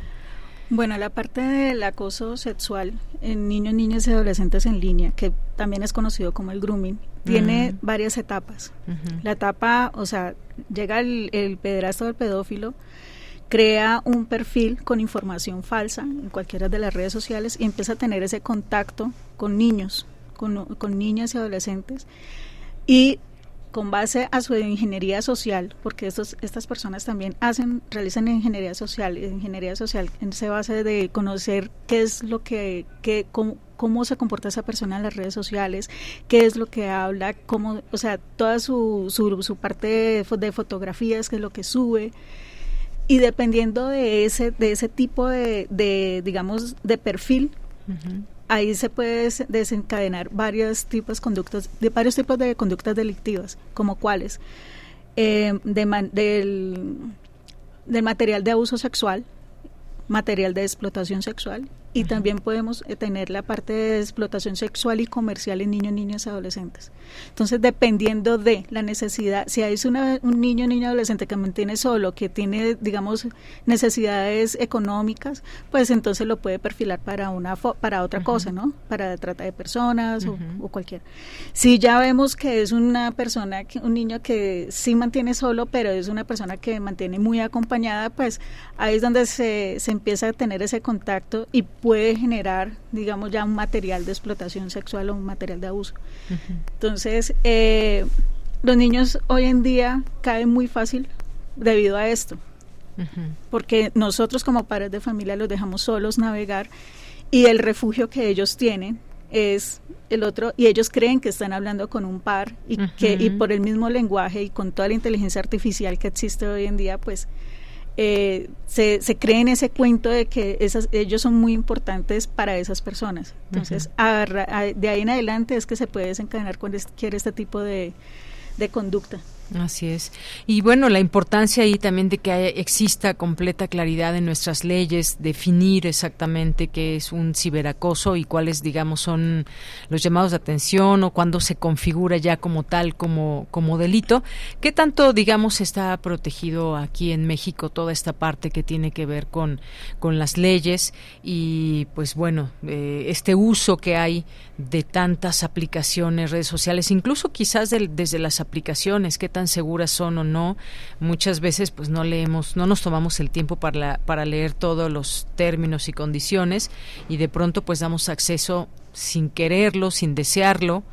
Bueno, la parte del acoso sexual en niños, niñas y adolescentes en línea, que también es conocido como el grooming, tiene varias etapas. La etapa, o sea, llega el, el pederasta o el pedófilo, crea un perfil con información falsa en cualquiera de las redes sociales y empieza a tener ese contacto con niños, con, con niñas y adolescentes. Y con base a su ingeniería social, porque estos, estas personas también hacen, realizan ingeniería social, ingeniería social esa base de conocer qué es lo que, que cómo, cómo, se comporta esa persona en las redes sociales, qué es lo que habla, cómo, o sea, toda su, su, parte de, fotografías, qué es lo que sube. Y dependiendo de ese, de ese tipo de, de digamos, de perfil, ahí se puede desencadenar varios tipos de varios tipos de conductas delictivas, como cuáles, eh, del, del material de abuso sexual, material de explotación sexual y también podemos eh, tener la parte de explotación sexual y comercial en niños, niñas y adolescentes. Entonces, dependiendo de la necesidad, si hay una, un niño, niña, adolescente que mantiene solo, que tiene, digamos, necesidades económicas, pues entonces lo puede perfilar para una para otra cosa, ¿no? Para trata de personas o, o, cualquier. Si ya vemos que es una persona, que, un niño que sí mantiene solo, pero es una persona que mantiene muy acompañada, pues ahí es donde se, se empieza a tener ese contacto y puede generar, digamos, ya un material de explotación sexual o un material de abuso. Entonces, eh, los niños hoy en día caen muy fácil debido a esto, porque nosotros como padres de familia los dejamos solos navegar y el refugio que ellos tienen es el otro y ellos creen que están hablando con un par y que y por el mismo lenguaje y con toda la inteligencia artificial que existe hoy en día pues eh, se, se cree en ese cuento de que esas, ellos son muy importantes para esas personas. Entonces, de ahí en adelante es que se puede desencadenar cualquier este tipo de, de conducta.
Así es. Y bueno, la importancia ahí también de que exista completa claridad en nuestras leyes, definir exactamente qué es un ciberacoso y cuáles, digamos, son los llamados de atención o cuándo se configura ya como tal, como, como delito. ¿Qué tanto, digamos, está protegido aquí en México toda esta parte que tiene que ver con, con las leyes y, pues bueno, eh, este uso que hay de tantas aplicaciones, redes sociales, incluso quizás desde las aplicaciones, qué tan seguras son o no. Muchas veces pues no leemos, no nos tomamos el tiempo para, para leer todos los términos y condiciones y de pronto pues damos acceso sin quererlo, sin desearlo,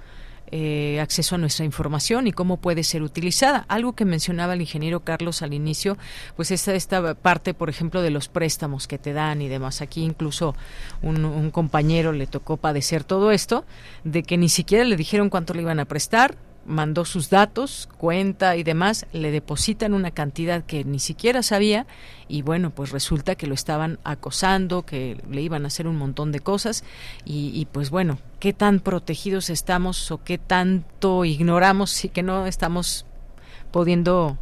eh, acceso a nuestra información y cómo puede ser utilizada. Algo que mencionaba el ingeniero Carlos al inicio, pues esta, esta parte, por ejemplo, de los préstamos que te dan y demás. Aquí incluso un, un compañero le tocó padecer todo esto, de que ni siquiera le dijeron cuánto le iban a prestar, mandó sus datos, cuenta y demás, le depositan una cantidad que ni siquiera sabía y bueno, pues resulta que lo estaban acosando, que le iban a hacer un montón de cosas y, pues bueno, qué tan protegidos estamos o qué tanto ignoramos y que no estamos pudiendo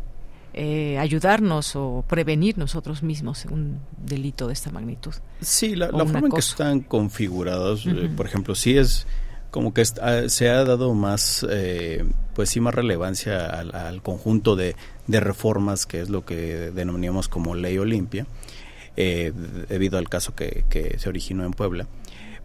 eh, ayudarnos o prevenir nosotros mismos un delito de esta magnitud.
Sí, la, forma en que están configurados, eh, por ejemplo, sí es como que ah, se ha dado más, eh, pues sí, más relevancia al, conjunto de, reformas, que es lo que denominamos como ley Olimpia, eh, debido al caso que, se originó en Puebla.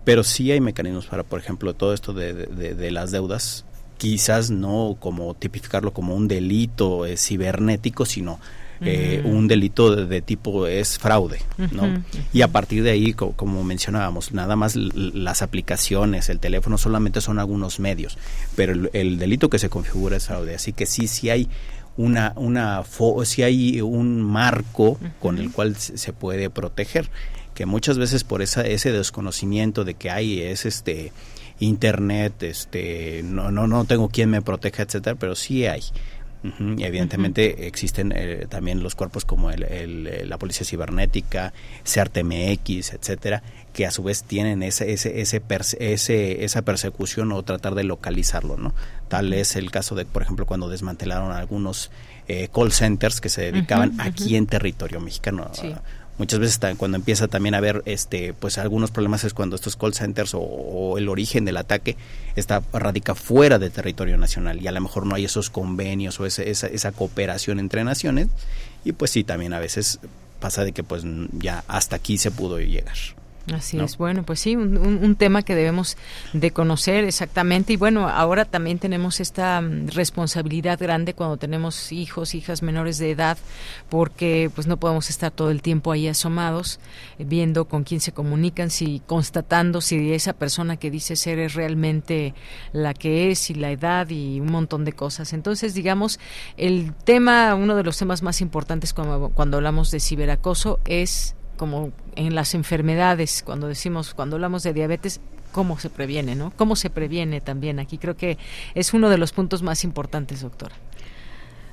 Pero sí hay mecanismos para, por ejemplo, todo esto de, las deudas, quizás no como tipificarlo como un delito eh, cibernético, sino eh, un delito de, tipo es fraude, ¿no? Y a partir de ahí, como mencionábamos, nada más las aplicaciones, el teléfono solamente son algunos medios, pero el, delito que se configura es fraude, así que sí, sí hay una, una si hay un marco con el cual se puede proteger, que muchas veces por esa, ese desconocimiento de que hay es este internet, este no, no, no tengo quien me proteja, etcétera, pero sí hay evidentemente existen eh, también los cuerpos como el, eh, la Policía Cibernética, CERTMX, etcétera, que a su vez tienen ese, ese, ese, ese, esa persecución o tratar de localizarlo, ¿no? Tal es el caso de, por ejemplo, cuando desmantelaron algunos eh, call centers que se dedicaban aquí en territorio mexicano muchas veces cuando empieza también a haber este pues algunos problemas es cuando estos call centers o, el origen del ataque está radica fuera del territorio nacional y a lo mejor no hay esos convenios o esa, esa cooperación entre naciones y pues sí también a veces pasa de que pues ya hasta aquí se pudo llegar.
Así es, bueno, pues sí, un, tema que debemos de conocer exactamente. Y bueno, ahora también tenemos esta mm, responsabilidad grande cuando tenemos hijos, hijas menores de edad, porque pues no podemos estar todo el tiempo ahí asomados, eh, viendo con quién se comunican, si constatando si esa persona que dice ser es realmente la que es y la edad y un montón de cosas. Entonces, digamos, el tema, uno de los temas más importantes cuando, cuando hablamos de ciberacoso es como en las enfermedades, cuando decimos, cuando hablamos de diabetes, cómo se previene, ¿no? Cómo se previene también. Aquí creo que es uno de los puntos más importantes, doctora.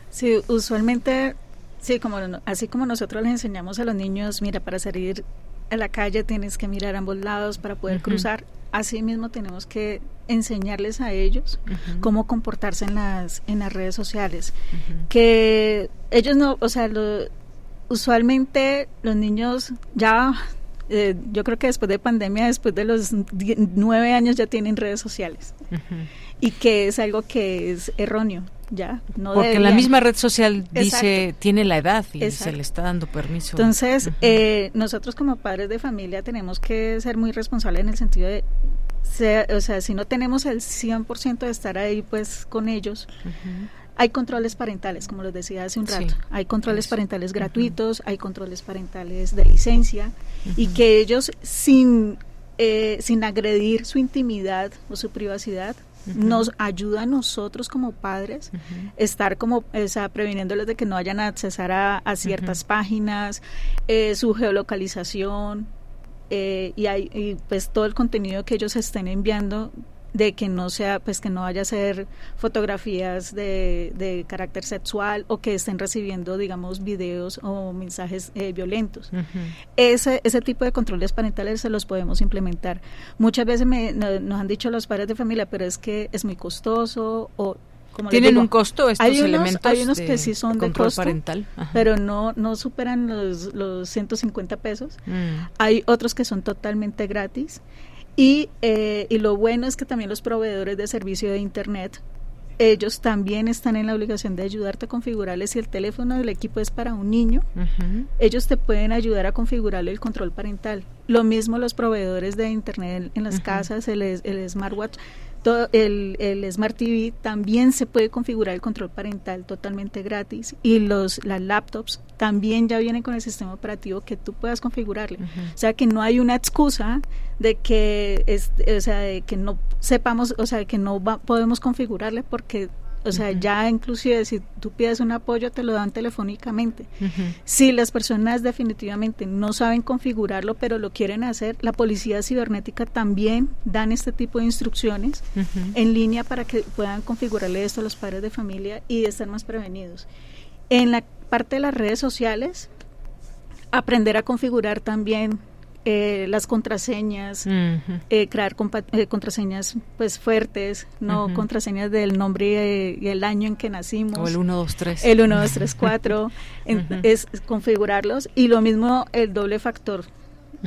Sí, usualmente, sí, como así como nosotros les enseñamos a los niños, mira, para salir a la calle tienes que mirar a ambos lados para poder cruzar. Así mismo tenemos que enseñarles a ellos cómo comportarse en las en las redes sociales, que ellos no, o sea, lo, usualmente los niños ya eh, yo creo que después de pandemia, después de los nueve años ya tienen redes sociales. Y que es algo que es erróneo, ya. No
Porque la misma red social dice, tiene la edad y se le está dando permiso.
Entonces, eh, nosotros como padres de familia tenemos que ser muy responsables en el sentido de o sea, si no tenemos el 100% de estar ahí pues con ellos, hay controles parentales, como les decía hace un rato. Hay controles parentales gratuitos, hay controles parentales de licencia y que ellos sin, eh, sin agredir su intimidad o su privacidad nos ayuda a nosotros como padres estar como o sea, previniéndoles de que no vayan a accesar a, ciertas páginas, eh, su geolocalización, eh, y hay y pues todo el contenido que ellos estén enviando de que no sea pues que no vaya a ser fotografías de, de carácter sexual o que estén recibiendo digamos videos o mensajes eh, violentos ese ese tipo de controles parentales se los podemos implementar muchas veces me, nos han dicho los padres de familia pero es que es muy costoso o
¿Tienen un costo estos
hay
unos, elementos
Hay unos que sí son de costo, parental, pero no, no superan los, los 150 pesos. Mm. Hay otros que son totalmente gratis. Y, eh, y lo bueno es que también los proveedores de servicio de Internet ellos también están en la obligación de ayudarte a configurarles si el teléfono del equipo es para un niño, ellos te pueden ayudar a configurarle el control parental. Lo mismo los proveedores de internet en las casas, el, el smartwatch, el, el, Smart TV también se puede configurar el control parental totalmente gratis y los las laptops también ya vienen con el sistema operativo que tú puedas configurarle. O sea que no hay una excusa de que es, o sea, de que no sepamos, o sea, que no podemos configurarle porque o sea, ya inclusive si tú pides un apoyo te lo dan telefónicamente. Si las personas definitivamente no saben configurarlo, pero lo quieren hacer, la policía cibernética también dan este tipo de instrucciones en línea para que puedan configurarle esto a los padres de familia y estar más prevenidos. En la parte de las redes sociales, aprender a configurar también eh, las contraseñas, eh, crear eh, contraseñas pues fuertes, no contraseñas del nombre y el año en que nacimos.
O el 1, 2, 3.
El 1, 2, 3, 4. es, configurarlos. Y lo mismo el doble factor.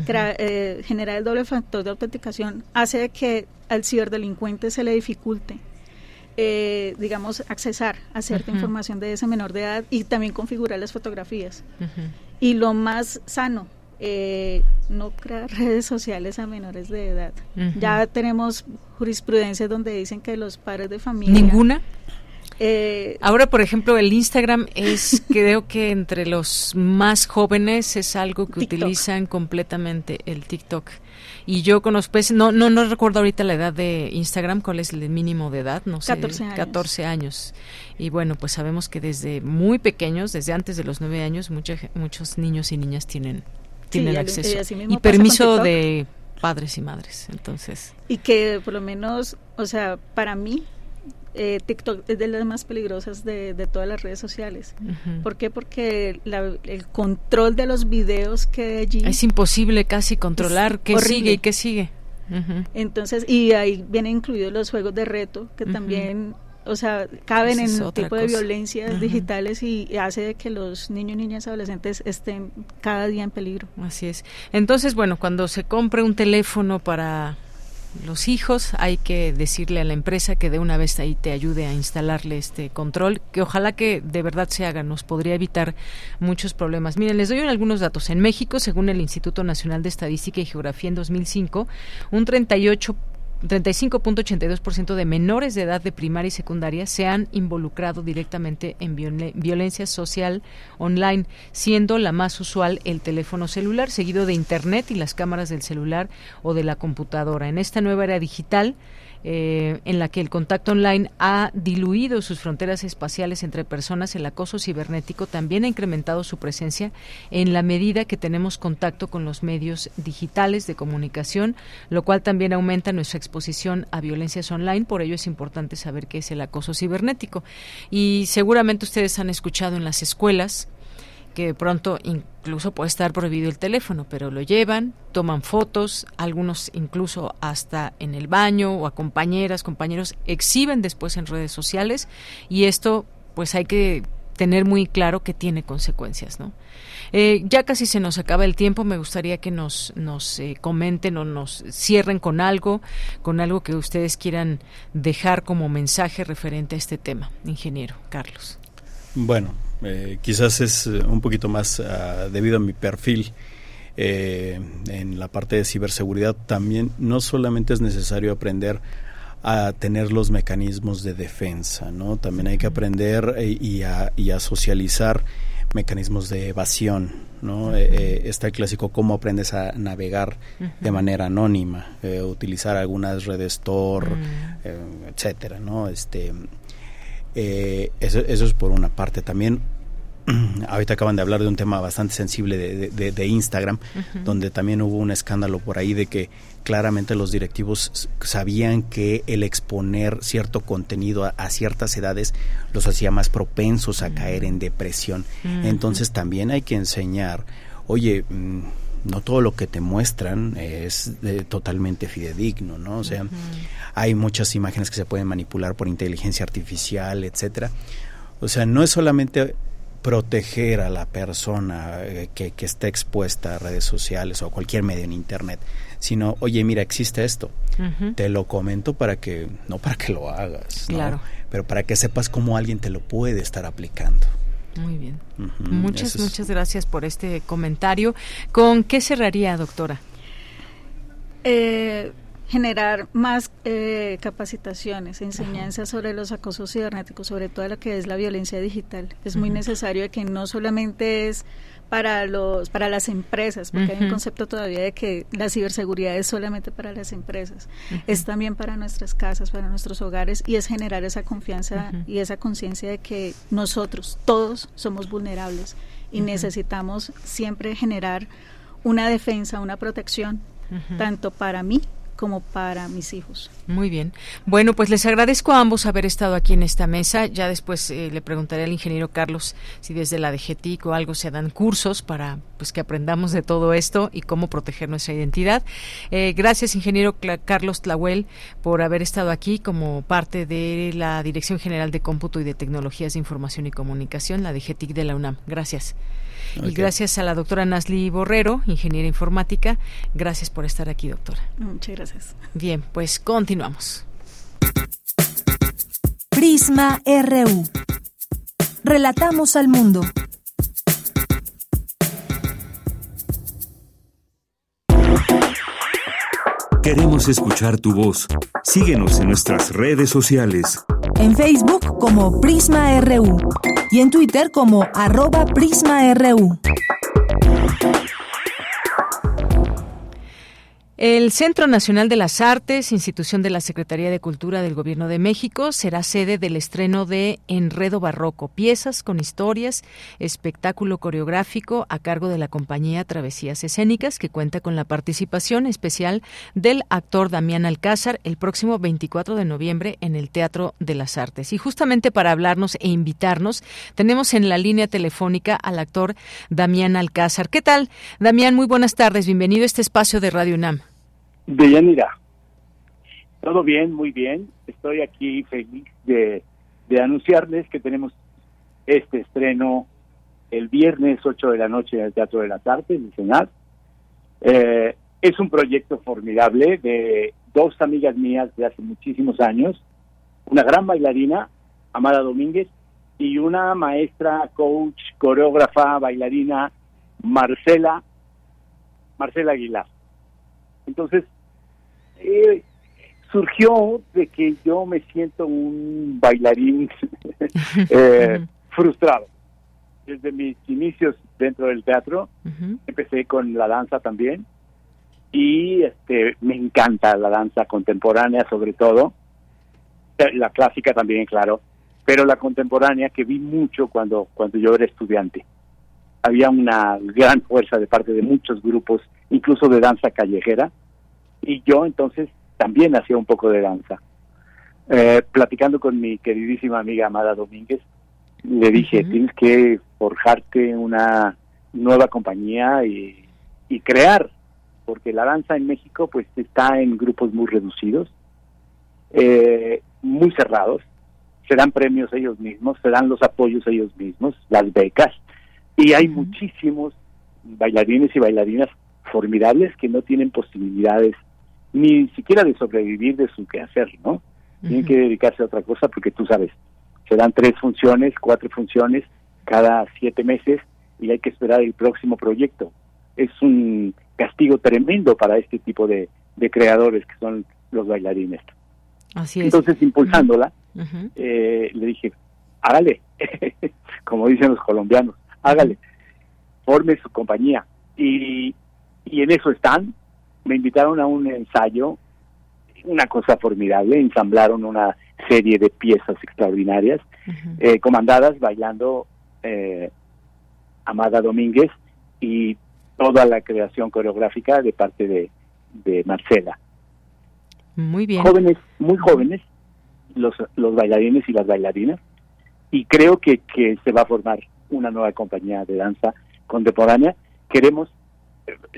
generar el doble factor de autenticación hace que al ciberdelincuente se le dificulte. digamos, accesar a cierta información de ese menor de edad y también configurar las fotografías. Y lo más sano, eh, no crear redes sociales a menores de edad. Ya tenemos jurisprudencias donde dicen que los padres de familia...
¿Ninguna? Eh, Ahora, por ejemplo, el Instagram es, creo que entre los más jóvenes es algo que utilizan completamente el TikTok. Y yo conozco, pues, no, no, no recuerdo ahorita la edad de Instagram, cuál es el mínimo de edad, no sé, 14 años. 14 años. Y bueno, pues sabemos que desde muy pequeños, desde antes de los 9 años, muchos niños y niñas tienen tienen acceso y permiso de padres y madres entonces
y que por lo menos o sea para mí eh, TikTok es de las más peligrosas de, todas las redes sociales. ¿Por qué? Porque el control de los videos que allí...
Es imposible casi controlar qué sigue y qué sigue.
Entonces, y ahí vienen incluidos los juegos de reto, que también o sea, caben en tipo de violencias digitales y, hace que los niños, niñas, adolescentes estén cada día en peligro.
Así es. Entonces, bueno, cuando se compre un teléfono para los hijos, hay que decirle a la empresa que de una vez ahí te ayude a instalarle este control, que ojalá que de verdad se haga, nos podría evitar muchos problemas. Miren, les doy algunos datos. En México, según el Instituto Nacional de Estadística y Geografía en 2005, un 38 35.82% de menores de edad de primaria y secundaria se han involucrado directamente en violencia social online, siendo la más usual el teléfono celular, seguido de Internet y las cámaras del celular o de la computadora. En esta nueva era digital, eh, en la que el contacto online ha diluido sus fronteras espaciales entre personas, el acoso cibernético también ha incrementado su presencia en la medida que tenemos contacto con los medios digitales de comunicación, lo cual también aumenta nuestra exposición a violencias online. Por ello es importante saber qué es el acoso cibernético. Y seguramente ustedes han escuchado en las escuelas que pronto incluso puede estar prohibido el teléfono, pero lo llevan, toman fotos, algunos incluso hasta en el baño o a compañeras, compañeros, exhiben después en redes sociales y esto pues hay que tener muy claro que tiene consecuencias, ¿no? Eh, ya casi se nos acaba el tiempo. Me gustaría que nos, nos eh, comenten o nos cierren con algo, con algo que ustedes quieran dejar como mensaje referente a este tema, ingeniero Carlos.
Bueno, eh, quizás es un poquito más ah, debido a mi perfil. en la parte de ciberseguridad también no solamente es necesario aprender a tener los mecanismos de defensa, ¿no? También hay que aprender y, a, y a socializar mecanismos de evasión, ¿no? Eh, eh, está el clásico cómo aprendes a navegar de manera anónima, eh, utilizar algunas redes Tor, mm. etcétera, ¿no? Este, eso, eso, es por una parte. También ahorita acaban de hablar de un tema bastante sensible de, de, Instagram, donde también hubo un escándalo por ahí de que claramente los directivos sabían que el exponer cierto contenido a, ciertas edades los hacía más propensos a caer en depresión. Entonces también hay que enseñar, oye, mm, no todo lo que te muestran es totalmente fidedigno, ¿no? O sea, hay muchas imágenes que se pueden manipular por inteligencia artificial, etcétera. O sea, no es solamente proteger a la persona eh, que, que esté expuesta a redes sociales o a cualquier medio en internet, sino, oye, mira, existe esto. Te lo comento para que, no para que lo hagas, claro. pero para que sepas cómo alguien te lo puede estar aplicando.
Muy bien. muchas, muchas gracias por este comentario. ¿Con qué cerraría, doctora?
Eh, generar más eh, capacitaciones, enseñanzas sobre los acosos cibernéticos, sobre todo lo que es la violencia digital. Es muy necesario que no solamente es para los para las empresas, porque hay un concepto todavía de que la ciberseguridad es solamente para las empresas, es también para nuestras casas, para nuestros hogares y es generar esa confianza y esa conciencia de que nosotros todos somos vulnerables y necesitamos siempre generar una defensa, una protección tanto para mí como para mis hijos.
Muy bien. Bueno, pues les agradezco a ambos haber estado aquí en esta mesa. Ya después eh, le preguntaré al ingeniero Carlos si desde la DGTIC o algo se dan cursos para pues que aprendamos de todo esto y cómo proteger nuestra identidad. Eh, gracias, ingeniero Carlos Tlahuel, por haber estado aquí como parte de la Dirección General de Cómputo y de Tecnologías de Información y Comunicación, la DGTIC de la UNAM. Gracias. Y gracias a la doctora Nasli Borrero, ingeniera informática. Gracias por estar aquí, doctora.
Muchas gracias.
Bien, pues continuamos.
Prisma RU. Relatamos al mundo.
Queremos escuchar tu voz. Síguenos en nuestras redes sociales.
En Facebook como Prisma RU y en Twitter como arroba PrismaRU.
El Centro Nacional de las Artes, institución de la Secretaría de Cultura del Gobierno de México, será sede del estreno de Enredo Barroco, piezas con historias, espectáculo coreográfico a cargo de la compañía Travesías Escénicas, que cuenta con la participación especial del actor Damián Alcázar el próximo 24 de noviembre en el Teatro de las Artes. Y justamente para hablarnos e invitarnos, tenemos en la línea telefónica al actor Damián Alcázar. ¿Qué tal? Damián, muy buenas tardes. Bienvenido a este espacio de Radio UNAM.
Deyanira, todo bien, muy bien. Estoy aquí feliz de, anunciarles que tenemos este estreno el viernes 8 de la noche en el Teatro de las Artes, en Senat. Eh, es un proyecto formidable de dos amigas mías de hace muchísimos años, una gran bailarina, Amada Domínguez, y una maestra, coach, coreógrafa, bailarina, Marcela, Marcela Aguilar. Entonces, eh, surgió de que yo me siento un bailarín eh, frustrado. Desde mis inicios dentro del teatro, empecé con la danza también y este me encanta la danza contemporánea sobre todo, eh, la clásica también, claro, pero la contemporánea que vi mucho cuando, cuando yo era estudiante. Había una gran fuerza de parte de muchos grupos, incluso de danza callejera, y yo entonces también hacía un poco de danza. Eh, platicando con mi queridísima amiga Amada Domínguez, le dije, tienes que forjarte una nueva compañía y, crear, porque la danza en México pues está en grupos muy reducidos, eh, muy cerrados, se dan premios ellos mismos, se dan los apoyos ellos mismos, las becas, y hay muchísimos bailarines y bailarinas formidables que no tienen posibilidades ni siquiera de sobrevivir de su quehacer, ¿no? Tienen que dedicarse a otra cosa porque tú sabes, se dan tres funciones, cuatro funciones cada siete meses y hay que esperar el próximo proyecto. Es un castigo tremendo para este tipo de, creadores que son los bailarines.
Así es.
Entonces, impulsándola, eh, le dije, hágale, como dicen los colombianos, hágale, forme su compañía. Y, y en eso están. Me invitaron a un ensayo, una cosa formidable, ensamblaron una serie de piezas extraordinarias, eh, comandadas bailando eh, Amada Domínguez y toda la creación coreográfica de parte de, de Marcela.
Muy bien.
Jóvenes, muy jóvenes, los, los bailarines y las bailarinas, y creo que, que se va a formar una nueva compañía de danza contemporánea. Queremos,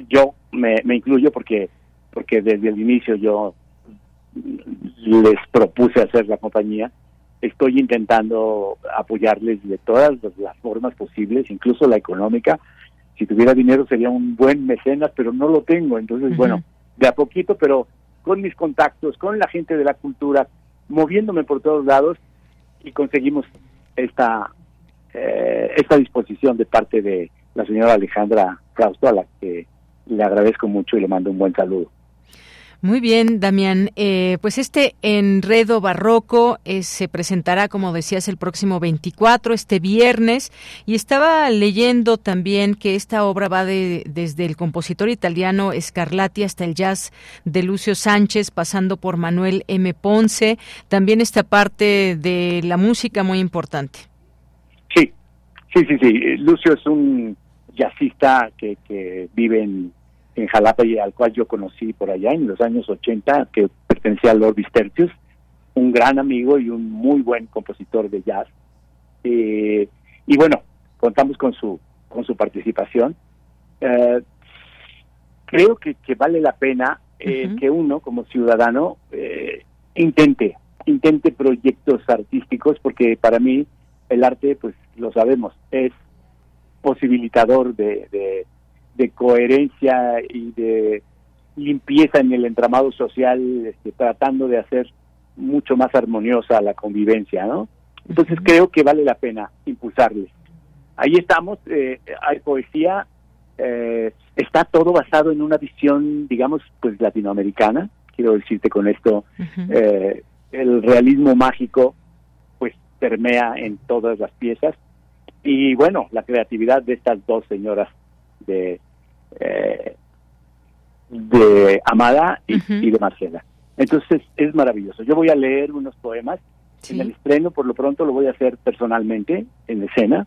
yo me, me incluyo porque, porque desde el inicio yo les propuse hacer la compañía, estoy intentando apoyarles de todas las formas posibles, incluso la económica. Si tuviera dinero sería un buen mecenas, pero no lo tengo. Entonces, bueno, de a poquito, pero con mis contactos, con la gente de la cultura, moviéndome por todos lados y conseguimos esta eh, esta disposición de parte de la señora Alejandra Frausto, a la que le agradezco mucho y le mando un buen saludo.
Muy bien, Damián. Eh, pues este enredo barroco eh, se presentará, como decías, el próximo 24, este viernes. Y estaba leyendo también que esta obra va de, desde el compositor italiano Scarlatti hasta el jazz de Lucio Sánchez, pasando por Manuel M. Ponce. También esta parte de la música muy importante.
Sí, sí, sí, sí. Lucio es un jazzista que, que vive en en Jalapa y al cual yo conocí por allá en los años 80, que pertenecía a Lord Vistertius, un gran amigo y un muy buen compositor de jazz. Eh, y bueno, contamos con su con su participación. Eh, creo que, que, vale la pena eh, que uno como ciudadano intente intente proyectos artísticos porque para mí el arte pues lo sabemos es posibilitador de de coherencia y de limpieza en el entramado social, este, tratando de hacer mucho más armoniosa la convivencia, ¿no? Entonces creo que vale la pena impulsarles. Ahí estamos, eh, hay poesía, eh, está todo basado en una visión, digamos, pues latinoamericana. Quiero decirte con esto, eh, el realismo mágico, pues permea en todas las piezas. Y bueno, la creatividad de estas dos señoras de eh, de Amada y, de Marcela. Entonces es maravilloso. Yo voy a leer unos poemas en el estreno, por lo pronto lo voy a hacer personalmente en escena.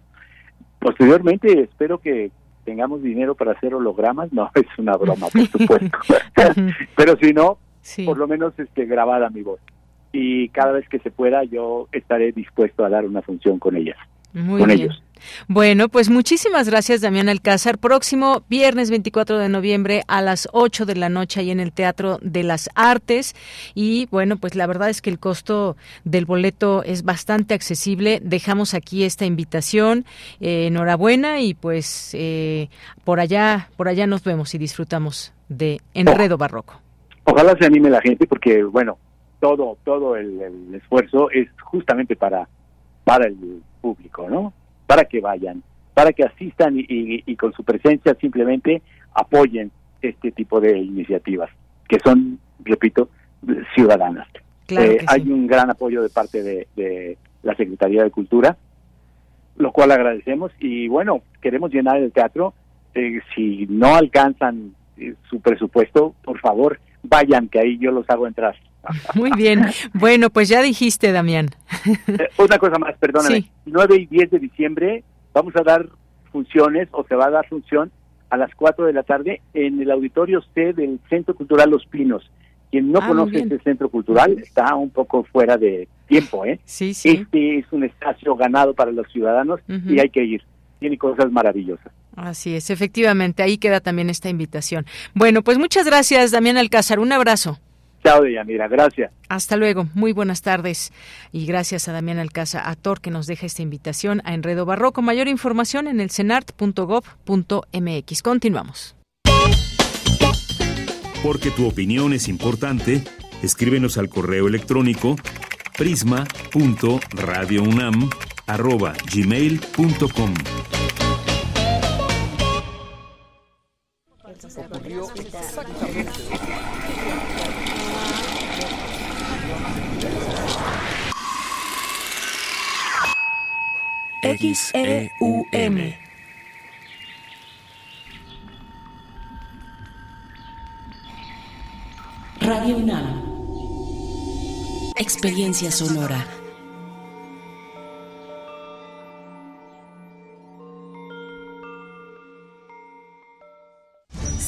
Posteriormente espero que tengamos dinero para hacer hologramas. No, es una broma, por supuesto. Pero si no, por lo menos este, grabada mi voz. Y cada vez que se pueda yo estaré dispuesto a dar una función con ellas.
Muy con ellos. Bueno, pues muchísimas gracias, Damián Alcázar. Próximo viernes 24 de noviembre a las 8 de la noche ahí en el Teatro de las Artes. Y bueno, pues la verdad es que el costo del boleto es bastante accesible. Dejamos aquí esta invitación. Eh, enhorabuena y pues eh, por allá, por allá nos vemos y disfrutamos de Enredo Barroco.
Ojalá se anime la gente porque, bueno, todo, todo el, el esfuerzo es justamente para, para el público, ¿no? Para que vayan, para que asistan y, con su presencia simplemente apoyen este tipo de iniciativas, que son, repito, ciudadanas. Eh, hay un gran apoyo de parte de, la Secretaría de Cultura, lo cual agradecemos y bueno, queremos llenar el teatro. Eh, si no alcanzan eh, su presupuesto, por favor, vayan, que ahí yo los hago entrar.
Muy bien. Bueno, pues ya dijiste, Damián.
Eh, una cosa más, perdóname. 9 y 10 de diciembre vamos a dar funciones o se va a dar función a las 4 de la tarde en el auditorio C del Centro Cultural Los Pinos. Quien no ah, conoce este centro cultural está un poco fuera de tiempo, ¿eh?
Sí, sí.
Este es un espacio ganado para los ciudadanos y hay que ir. Tiene cosas maravillosas.
Así es, efectivamente, ahí queda también esta invitación. Bueno, pues muchas gracias, Damián Alcázar. Un abrazo.
Chao, Deyanira, gracias.
Hasta luego, muy buenas tardes. Y gracias a Damián Alcaza, actor, que nos deja esta invitación a Enredo Barroco. Mayor información en el cenart.gov.mx. Continuamos.
Porque tu opinión es importante, escríbenos al correo electrónico prisma.radiounam@gmail.com.
XEUM.
Radio UNAM. Experiencia sonora.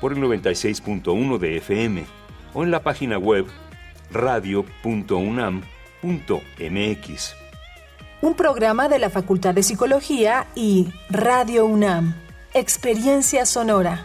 por el 96.1 de FM o en la página web radio.unam.mx.
Un programa de la Facultad de Psicología y Radio UNAM. Experiencia sonora.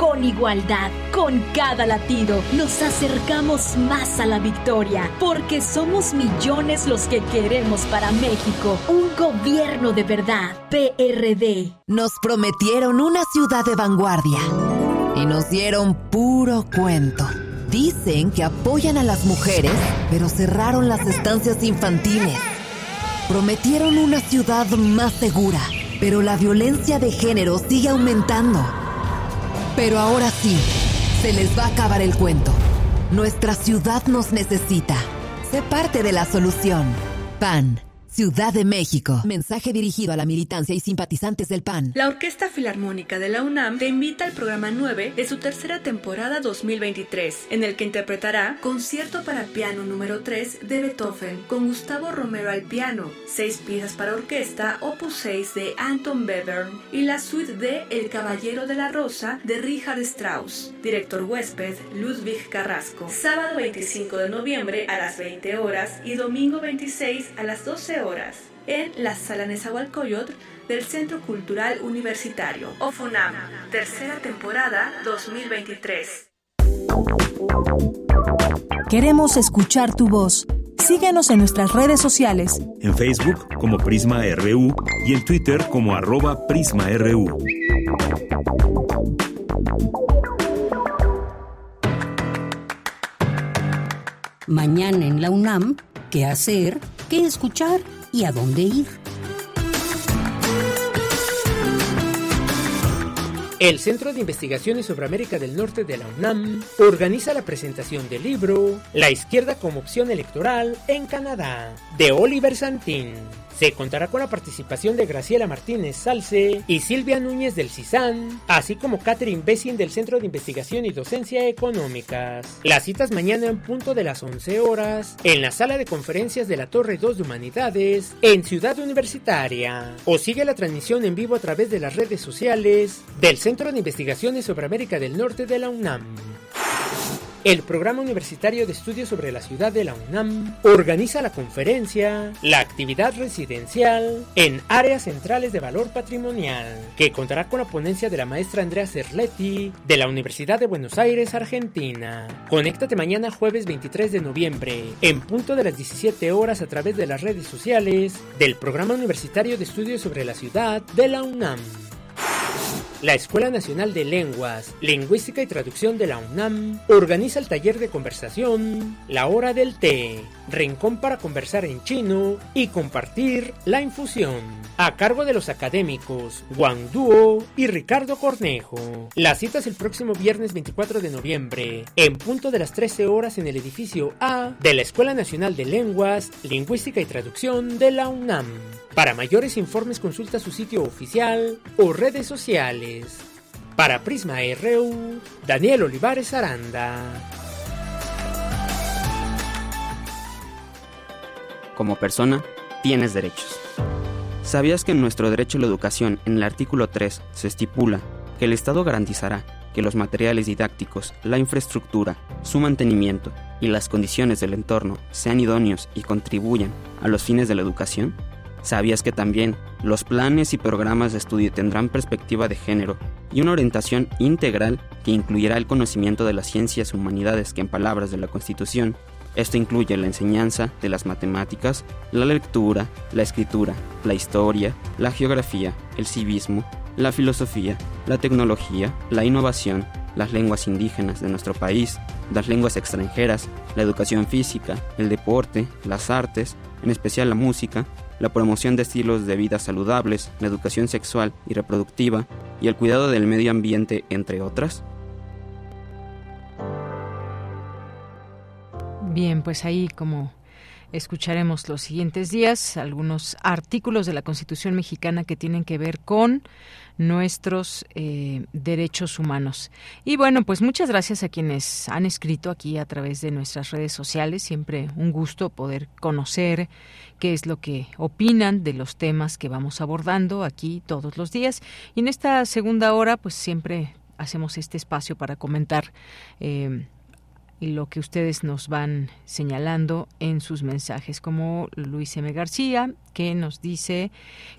con igualdad. Con cada latido nos acercamos más a la victoria, porque somos millones los que queremos para México un gobierno de verdad. PRD.
Nos prometieron una ciudad de vanguardia y nos dieron puro cuento. Dicen que apoyan a las mujeres, pero cerraron las estancias infantiles. Prometieron una ciudad más segura, pero la violencia de género sigue aumentando. Pero ahora sí, se les va a acabar el cuento. Nuestra ciudad nos necesita. Sé parte de la solución. PAN. Ciudad de México. Mensaje dirigido a la militancia y simpatizantes del PAN.
La Orquesta Filarmónica de la UNAM te invita al programa 9 de su tercera temporada 2023, en el que interpretará Concierto para piano número 3 de Beethoven, con Gustavo Romero al piano, seis piezas para orquesta, opus 6 de Anton Webern y la suite de El Caballero de la Rosa de Richard Strauss. Director huésped Ludwig Carrasco. Sábado 25 de noviembre a las 20 horas y domingo 26 a las 12 horas en la Sala Nezahualcóyotl del Centro Cultural Universitario, OFUNAM, tercera temporada 2023.
Queremos escuchar tu voz. Síguenos en nuestras redes sociales.
En Facebook como Prisma RU y en Twitter como arroba PrismaRU.
Mañana en la UNAM, ¿qué hacer? ¿Qué escuchar? ¿Y a dónde ir?
El Centro de Investigaciones sobre América del Norte de la UNAM organiza la presentación del libro La izquierda como opción electoral en Canadá, de Oliver Santín. Se contará con la participación de Graciela Martínez Salce y Silvia Núñez del CISAN, así como Catherine Bessin del Centro de Investigación y Docencia Económicas. Las citas mañana en punto de las 11 horas en la sala de conferencias de la Torre 2 de Humanidades en Ciudad Universitaria. O sigue la transmisión en vivo a través de las redes sociales del Centro de Investigaciones sobre América del Norte de la UNAM. El Programa Universitario de Estudios sobre la Ciudad de la UNAM organiza la conferencia La actividad residencial en áreas centrales de valor patrimonial, que contará con la ponencia de la maestra Andrea Cerletti de la Universidad de Buenos Aires, Argentina. Conéctate mañana jueves 23 de noviembre, en punto de las 17 horas a través de las redes sociales del Programa Universitario de Estudios sobre la Ciudad de la UNAM. La Escuela Nacional de Lenguas, Lingüística y Traducción de la UNAM organiza el taller de conversación La Hora del Té, rincón para conversar en chino y compartir la infusión, a cargo de los académicos Wang Duo y Ricardo Cornejo. La cita es el próximo viernes 24 de noviembre, en punto de las 13 horas en el edificio A de la Escuela Nacional de Lenguas, Lingüística y Traducción de la UNAM. Para mayores informes consulta su sitio oficial o redes sociales. Para Prisma RU, Daniel Olivares Aranda.
Como persona, tienes derechos. ¿Sabías que en nuestro derecho a la educación, en el artículo 3, se estipula que el Estado garantizará que los materiales didácticos, la infraestructura, su mantenimiento y las condiciones del entorno sean idóneos y contribuyan a los fines de la educación? ¿Sabías que también los planes y programas de estudio tendrán perspectiva de género y una orientación integral que incluirá el conocimiento de las ciencias humanidades que en palabras de la Constitución, esto incluye la enseñanza de las matemáticas, la lectura, la escritura, la historia, la geografía, el civismo, la filosofía, la tecnología, la innovación, las lenguas indígenas de nuestro país, las lenguas extranjeras, la educación física, el deporte, las artes, en especial la música, la promoción de estilos de vida saludables, la educación sexual y reproductiva y el cuidado del medio ambiente, entre otras?
Bien, pues ahí como escucharemos los siguientes días algunos artículos de la Constitución mexicana que tienen que ver con nuestros eh, derechos humanos. Y bueno, pues muchas gracias a quienes han escrito aquí a través de nuestras redes sociales. Siempre un gusto poder conocer qué es lo que opinan de los temas que vamos abordando aquí todos los días. Y en esta segunda hora, pues siempre hacemos este espacio para comentar. Eh, lo que ustedes nos van señalando en sus mensajes, como Luis M. García, que nos dice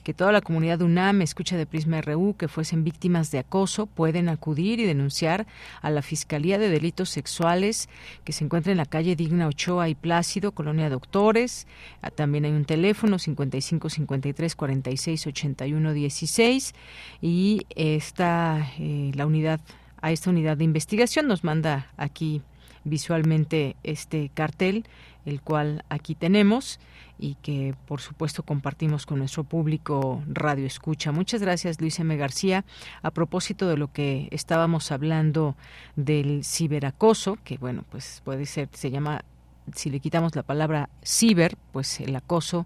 que toda la comunidad UNAM escucha de Prisma RU que fuesen víctimas de acoso pueden acudir y denunciar a la Fiscalía de Delitos Sexuales que se encuentra en la calle Digna Ochoa y Plácido, Colonia Doctores. Ah, también hay un teléfono 55 53 46 81 16 y esta eh, la unidad a esta unidad de investigación nos manda aquí visualmente este cartel, el cual aquí tenemos y que por supuesto compartimos con nuestro público Radio Escucha. Muchas gracias Luis M. García. A propósito de lo que estábamos hablando del ciberacoso, que bueno, pues puede ser, se llama si le quitamos la palabra ciber, pues el acoso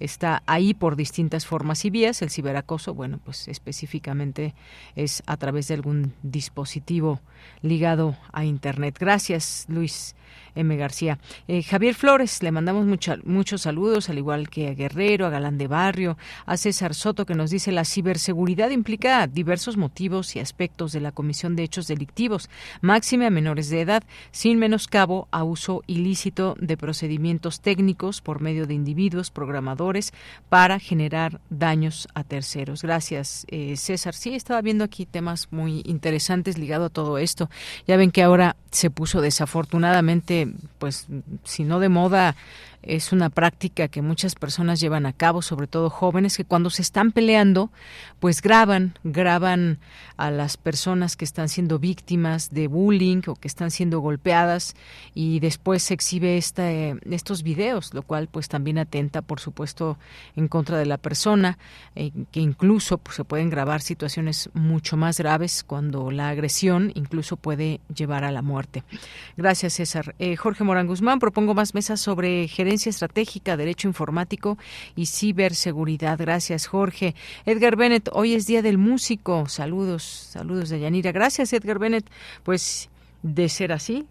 está ahí por distintas formas y vías. El ciberacoso, bueno, pues específicamente es a través de algún dispositivo ligado a Internet. Gracias, Luis. M. García. Eh, Javier Flores, le mandamos muchos saludos, al igual que a Guerrero, a Galán de Barrio, a César Soto, que nos dice la ciberseguridad implica diversos motivos y aspectos de la comisión de hechos delictivos, máxime a menores de edad, sin menoscabo a uso ilícito de procedimientos técnicos por medio de individuos, programadores, para generar daños a terceros. Gracias, eh, César. Sí, estaba viendo aquí temas muy interesantes ligados a todo esto. Ya ven que ahora se puso desafortunadamente, pues, si no de moda, es una práctica que muchas personas llevan a cabo, sobre todo jóvenes, que cuando se están peleando, pues graban, graban a las personas que están siendo víctimas de bullying o que están siendo golpeadas y después se exhibe esta, eh, estos videos, lo cual pues también atenta, por supuesto, en contra de la persona, eh, que incluso pues, se pueden grabar situaciones mucho más graves cuando la agresión incluso puede llevar a la muerte. Gracias, César. Eh, Jorge Morán Guzmán, propongo más mesas sobre gerencia estratégica, derecho informático y ciberseguridad. Gracias, Jorge. Edgar Bennett, hoy es Día del Músico. Saludos, saludos de Yanira. Gracias, Edgar Bennett. Pues de ser así,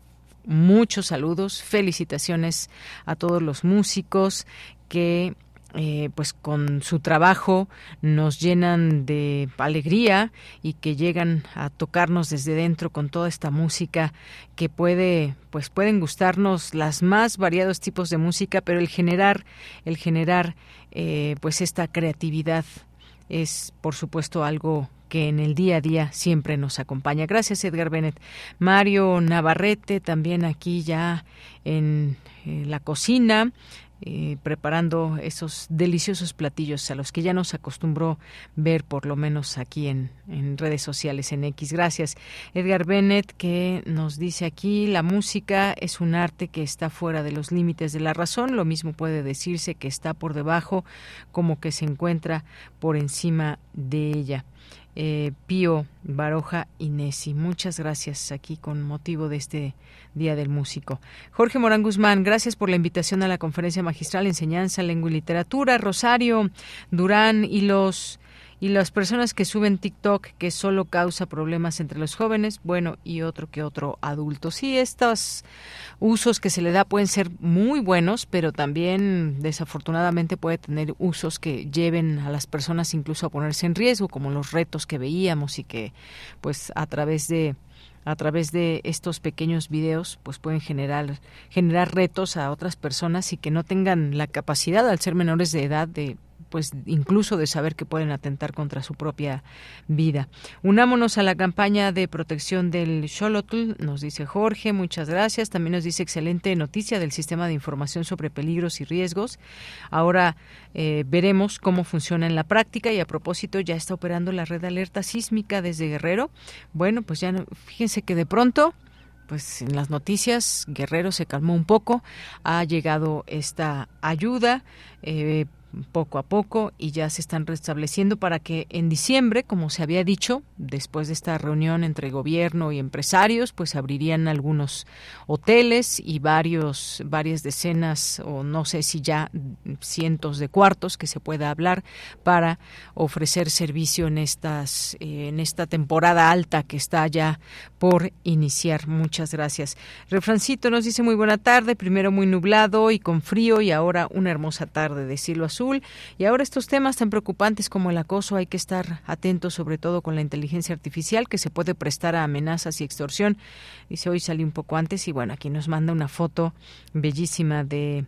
muchos saludos, felicitaciones a todos los músicos que eh, pues con su trabajo nos llenan de alegría y que llegan a tocarnos desde dentro con toda esta música que puede pues pueden gustarnos las más variados tipos de música pero el generar el generar eh, pues esta creatividad es por supuesto algo que en el día a día siempre nos acompaña. Gracias, Edgar Bennett. Mario Navarrete, también aquí ya en la cocina. Eh, preparando esos deliciosos platillos a los que ya nos acostumbró ver por lo menos aquí en, en, redes sociales en X. Gracias. Edgar Bennett que nos dice aquí, la música es un arte que está fuera de los límites de la razón, lo mismo puede decirse que está por debajo como que se encuentra por encima de ella eh, Pío Baroja Inesi. Muchas gracias aquí con motivo de este Día del Músico. Jorge Morán Guzmán, gracias por la invitación a la conferencia magistral Enseñanza, Lengua y Literatura. Rosario Durán y los y las personas que suben TikTok que solo causa problemas entre los jóvenes, bueno, y otro que otro adulto. Sí, estos usos que se le da pueden ser muy buenos, pero también desafortunadamente puede tener usos que lleven a las personas incluso a ponerse en riesgo, como los retos que veíamos y que pues a través de a través de estos pequeños videos pues pueden generar generar retos a otras personas y que no tengan la capacidad al ser menores de edad de pues incluso de saber que pueden atentar contra su propia vida. Unámonos a la campaña de protección del Xolotl, nos dice Jorge, muchas gracias. También nos dice excelente noticia del sistema de información sobre peligros y riesgos. Ahora eh, veremos cómo funciona en la práctica y a propósito ya está operando la red de alerta sísmica desde Guerrero. Bueno, pues ya fíjense que de pronto pues en las noticias Guerrero se calmó un poco, ha llegado esta ayuda eh, poco a poco y ya se están restableciendo para que en diciembre, como se había dicho, después de esta reunión entre gobierno y empresarios, pues abrirían algunos hoteles y varios varias decenas o no sé si ya cientos de cuartos que se pueda hablar para ofrecer servicio en estas eh, en esta temporada alta que está ya por iniciar. Muchas gracias. Refrancito nos dice muy buena tarde, primero muy nublado y con frío y ahora una hermosa tarde de cielo azul y ahora estos temas tan preocupantes como el acoso hay que estar atentos sobre todo con la inteligencia artificial que se puede prestar a amenazas y extorsión. Dice hoy salí un poco antes y bueno, aquí nos manda una foto bellísima de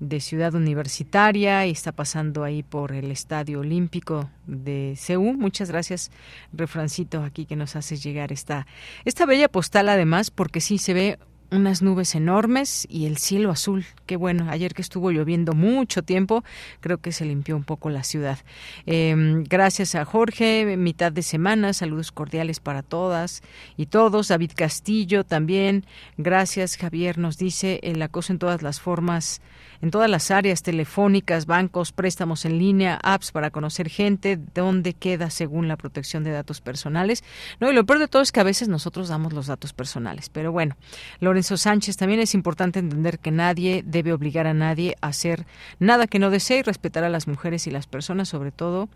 de Ciudad Universitaria y está pasando ahí por el Estadio Olímpico de Seúl. Muchas gracias, Refrancito, aquí que nos hace llegar esta, esta bella postal además, porque sí se ve unas nubes enormes y el cielo azul. Qué bueno, ayer que estuvo lloviendo mucho tiempo, creo que se limpió un poco la ciudad. Em, gracias a Jorge, mitad de semana, saludos cordiales para todas y todos. David Castillo también, gracias Javier, nos dice el acoso en todas las formas en todas las áreas telefónicas, bancos, préstamos en línea, apps para conocer gente, dónde queda según la protección de datos personales. No, y lo peor de todo es que a veces nosotros damos los datos personales. Pero bueno, Lorenzo Sánchez, también es importante entender que nadie debe obligar a nadie a hacer nada que no desee y respetar a las mujeres y las personas, sobre todo,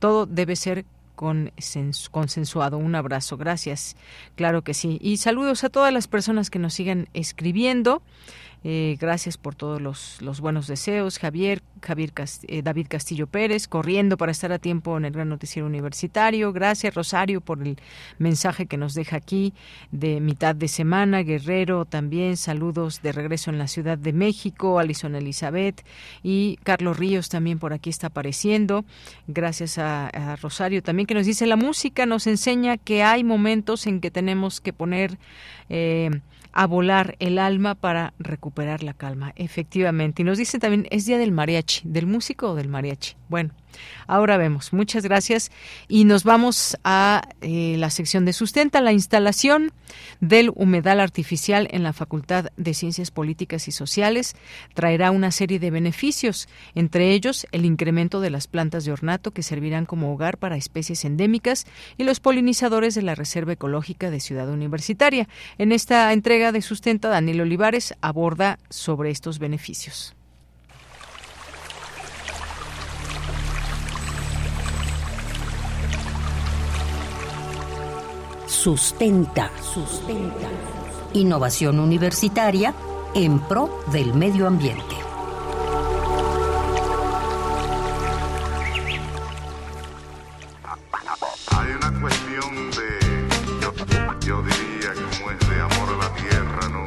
todo debe ser consensuado. Un abrazo, gracias. Claro que sí. Y saludos a todas las personas que nos sigan escribiendo. Eh, gracias por todos los, los, buenos deseos. Javier, Javier eh, David Castillo Pérez, corriendo para estar a tiempo en el Gran Noticiero Universitario. Gracias, Rosario, por el mensaje que nos deja aquí de mitad de semana. Guerrero también, saludos de regreso en la Ciudad de México. Alison Elizabeth y Carlos Ríos también por aquí está apareciendo. Gracias a, Rosario también que nos dice la música nos enseña que hay momentos en que tenemos que poner eh, a volar el alma para recuperar la calma, efectivamente. Y nos dice también, es día del mariachi, del músico o del mariachi. Bueno, ahora vemos. Muchas gracias. Y nos vamos a eh, la sección de sustenta, la instalación del humedal artificial en la Facultad de Ciencias Políticas y Sociales traerá una serie de beneficios, entre ellos el incremento de las plantas de ornato que servirán como hogar para especies endémicas y los polinizadores de la Reserva Ecológica de Ciudad Universitaria. En esta entrega de Sustenta, Daniel Olivares aborda sobre estos beneficios.
Sustenta, sustenta. Innovación universitaria en pro del medio ambiente.
Hay una cuestión de, yo, diría, como es de amor a la tierra, ¿no?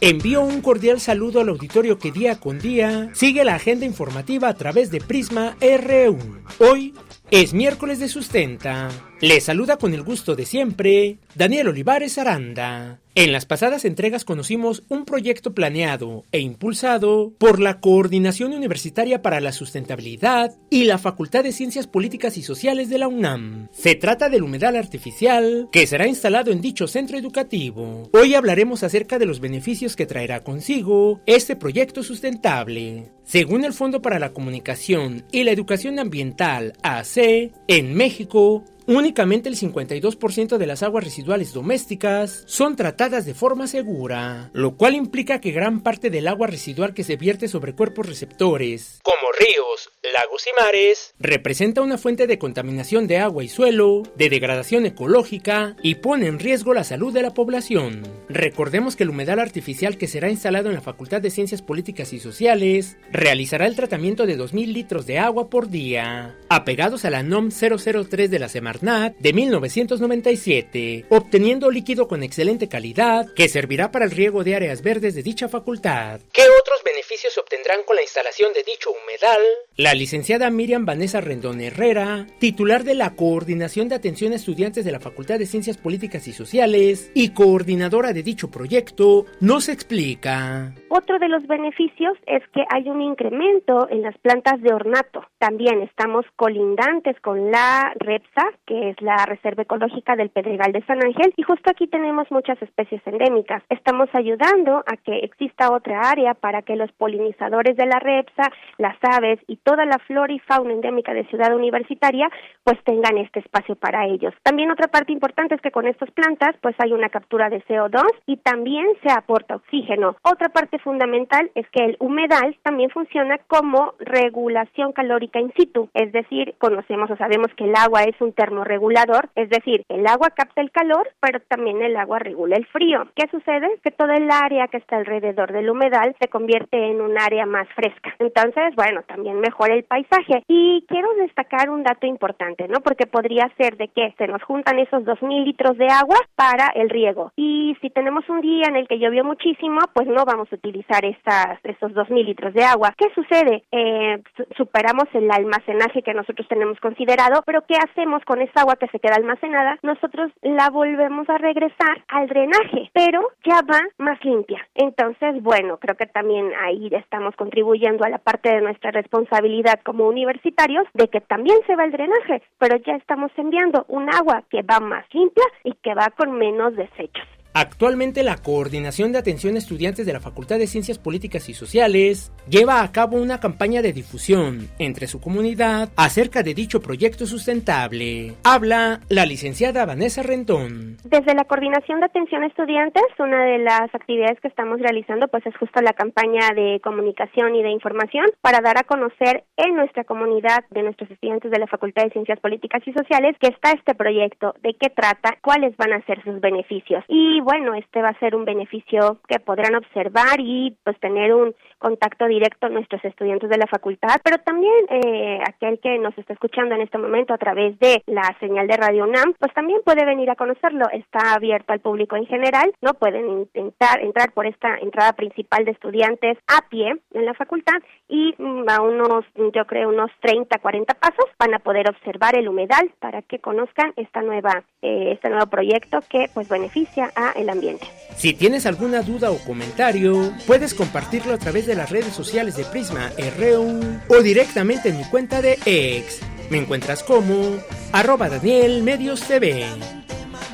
Envío un cordial saludo al auditorio que día con día sigue la agenda informativa a través de Prisma R1. Hoy es miércoles de sustenta. Le saluda con el gusto de siempre Daniel Olivares Aranda. En las pasadas entregas conocimos un proyecto planeado e impulsado por la Coordinación Universitaria para la Sustentabilidad y la Facultad de Ciencias Políticas y Sociales de la UNAM. Se trata del humedal artificial que será instalado en dicho centro educativo. Hoy hablaremos acerca de los beneficios que traerá consigo este proyecto sustentable. Según el Fondo para la Comunicación y la Educación Ambiental AC, en México Únicamente el 52% de las aguas residuales domésticas son tratadas de forma segura, lo cual implica que gran parte del agua residual que se vierte sobre cuerpos receptores, como ríos, lagos y mares, representa una fuente de contaminación de agua y suelo, de degradación ecológica y pone en riesgo la salud de la población. Recordemos que el humedal artificial que será instalado en la Facultad de Ciencias Políticas y Sociales realizará el tratamiento de 2.000 litros de agua por día, apegados a la NOM 003 de la Semarnat de 1997, obteniendo líquido con excelente calidad que servirá para el riego de áreas verdes de dicha facultad. ¿Qué otros beneficios obtendrán con la instalación de dicho humedal? La licenciada Miriam Vanessa Rendón Herrera, titular de la Coordinación de Atención a Estudiantes de la Facultad de Ciencias Políticas y Sociales y coordinadora de dicho proyecto, nos explica.
Otro de los beneficios es que hay un incremento en las plantas de ornato. También estamos colindantes con la REPSA, que es la Reserva Ecológica del Pedregal de San Ángel, y justo aquí tenemos muchas especies endémicas. Estamos ayudando a que exista otra área para que los polinizadores de la REPSA, las aves y toda la flora y fauna endémica de Ciudad Universitaria, pues tengan este espacio para ellos. También otra parte importante es que con estas plantas, pues hay una captura de CO2 y también se aporta oxígeno. Otra parte fundamental es que el humedal también funciona como regulación calórica in situ, es decir, conocemos o sabemos que el agua es un termorregulador, es decir, el agua capta el calor, pero también el agua regula el frío. ¿Qué sucede? Que todo el área que está alrededor del humedal se convierte en un área más fresca. Entonces, bueno, también mejora el paisaje. Y quiero destacar un dato importante, ¿no? Porque podría ser de que se nos juntan esos dos mil litros de agua para el riego. Y si tenemos un día en el que llovió muchísimo, pues no vamos a utilizar estas, esos dos mil litros de agua. ¿Qué sucede? Eh, superamos el almacenaje que nosotros tenemos considerado, pero ¿qué hacemos con esa agua que se queda almacenada? Nosotros la volvemos a regresar al drenaje, pero ya va más limpia. Entonces, bueno, creo que también ahí estamos contribuyendo a la parte de nuestra responsabilidad como universitarios de que también se va el drenaje, pero ya estamos enviando un agua que va más limpia y que va con menos desechos.
Actualmente la Coordinación de Atención Estudiantes de la Facultad de Ciencias Políticas y Sociales lleva a cabo una campaña de difusión entre su comunidad acerca de dicho proyecto sustentable. Habla la licenciada Vanessa Rentón.
Desde la Coordinación de Atención Estudiantes, una de las actividades que estamos realizando pues es justo la campaña de comunicación y de información para dar a conocer en nuestra comunidad de nuestros estudiantes de la Facultad de Ciencias Políticas y Sociales que está este proyecto, de qué trata, cuáles van a ser sus beneficios. Y bueno, este va a ser un beneficio que podrán observar y pues tener un contacto directo nuestros estudiantes de la facultad, pero también eh, aquel que nos está escuchando en este momento a través de la señal de Radio UNAM, pues también puede venir a conocerlo. Está abierto al público en general, no pueden intentar entrar por esta entrada principal de estudiantes a pie en la facultad y mm, a unos, yo creo, unos 30, 40 pasos van a poder observar el humedal para que conozcan esta nueva, eh, este nuevo proyecto que pues beneficia a el ambiente.
Si tienes alguna duda o comentario, puedes compartirlo a través de las redes sociales de Prisma RU o directamente en mi cuenta de X. Me encuentras como arroba Daniel Medios TV.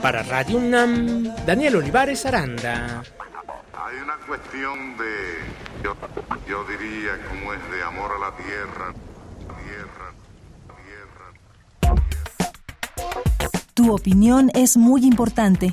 Para Radio UNAM, Daniel Olivares Aranda.
Hay una cuestión de, yo, yo diría, como es de amor a la tierra.
Tu opinión es muy importante.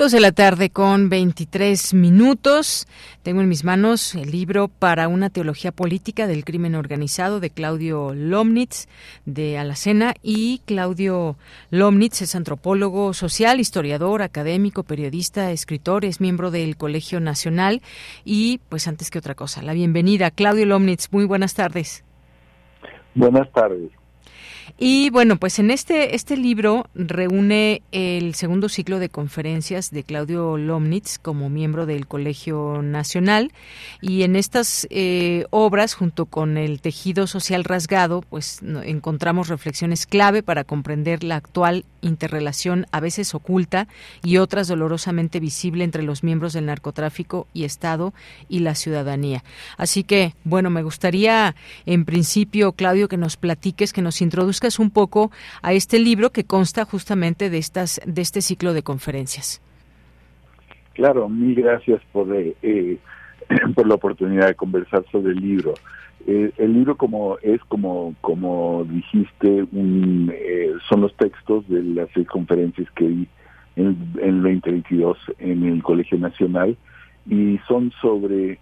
Dos de la tarde con 23 minutos. Tengo en mis manos el libro Para una teología política del crimen organizado de Claudio Lomnitz de Alacena y Claudio Lomnitz es antropólogo social, historiador, académico, periodista, escritor, es miembro del Colegio Nacional y pues antes que otra cosa, la bienvenida. Claudio Lomnitz, muy buenas tardes.
Buenas tardes.
Y bueno, pues en este, este libro reúne el segundo ciclo de conferencias de Claudio Lomnitz como miembro del Colegio Nacional y en estas eh, obras, junto con el tejido social rasgado, pues encontramos reflexiones clave para comprender la actual interrelación a veces oculta y otras dolorosamente visible entre los miembros del narcotráfico y Estado y la ciudadanía. Así que, bueno, me gustaría en principio, Claudio, que nos platiques, que nos introduzcas un poco a este libro que consta justamente de estas de este ciclo de conferencias.
Claro, mil gracias por eh, eh, por la oportunidad de conversar sobre el libro. Eh, el libro como es como como dijiste un, son los textos de las seis conferencias que di en, el 2022 en el Colegio Nacional y son sobre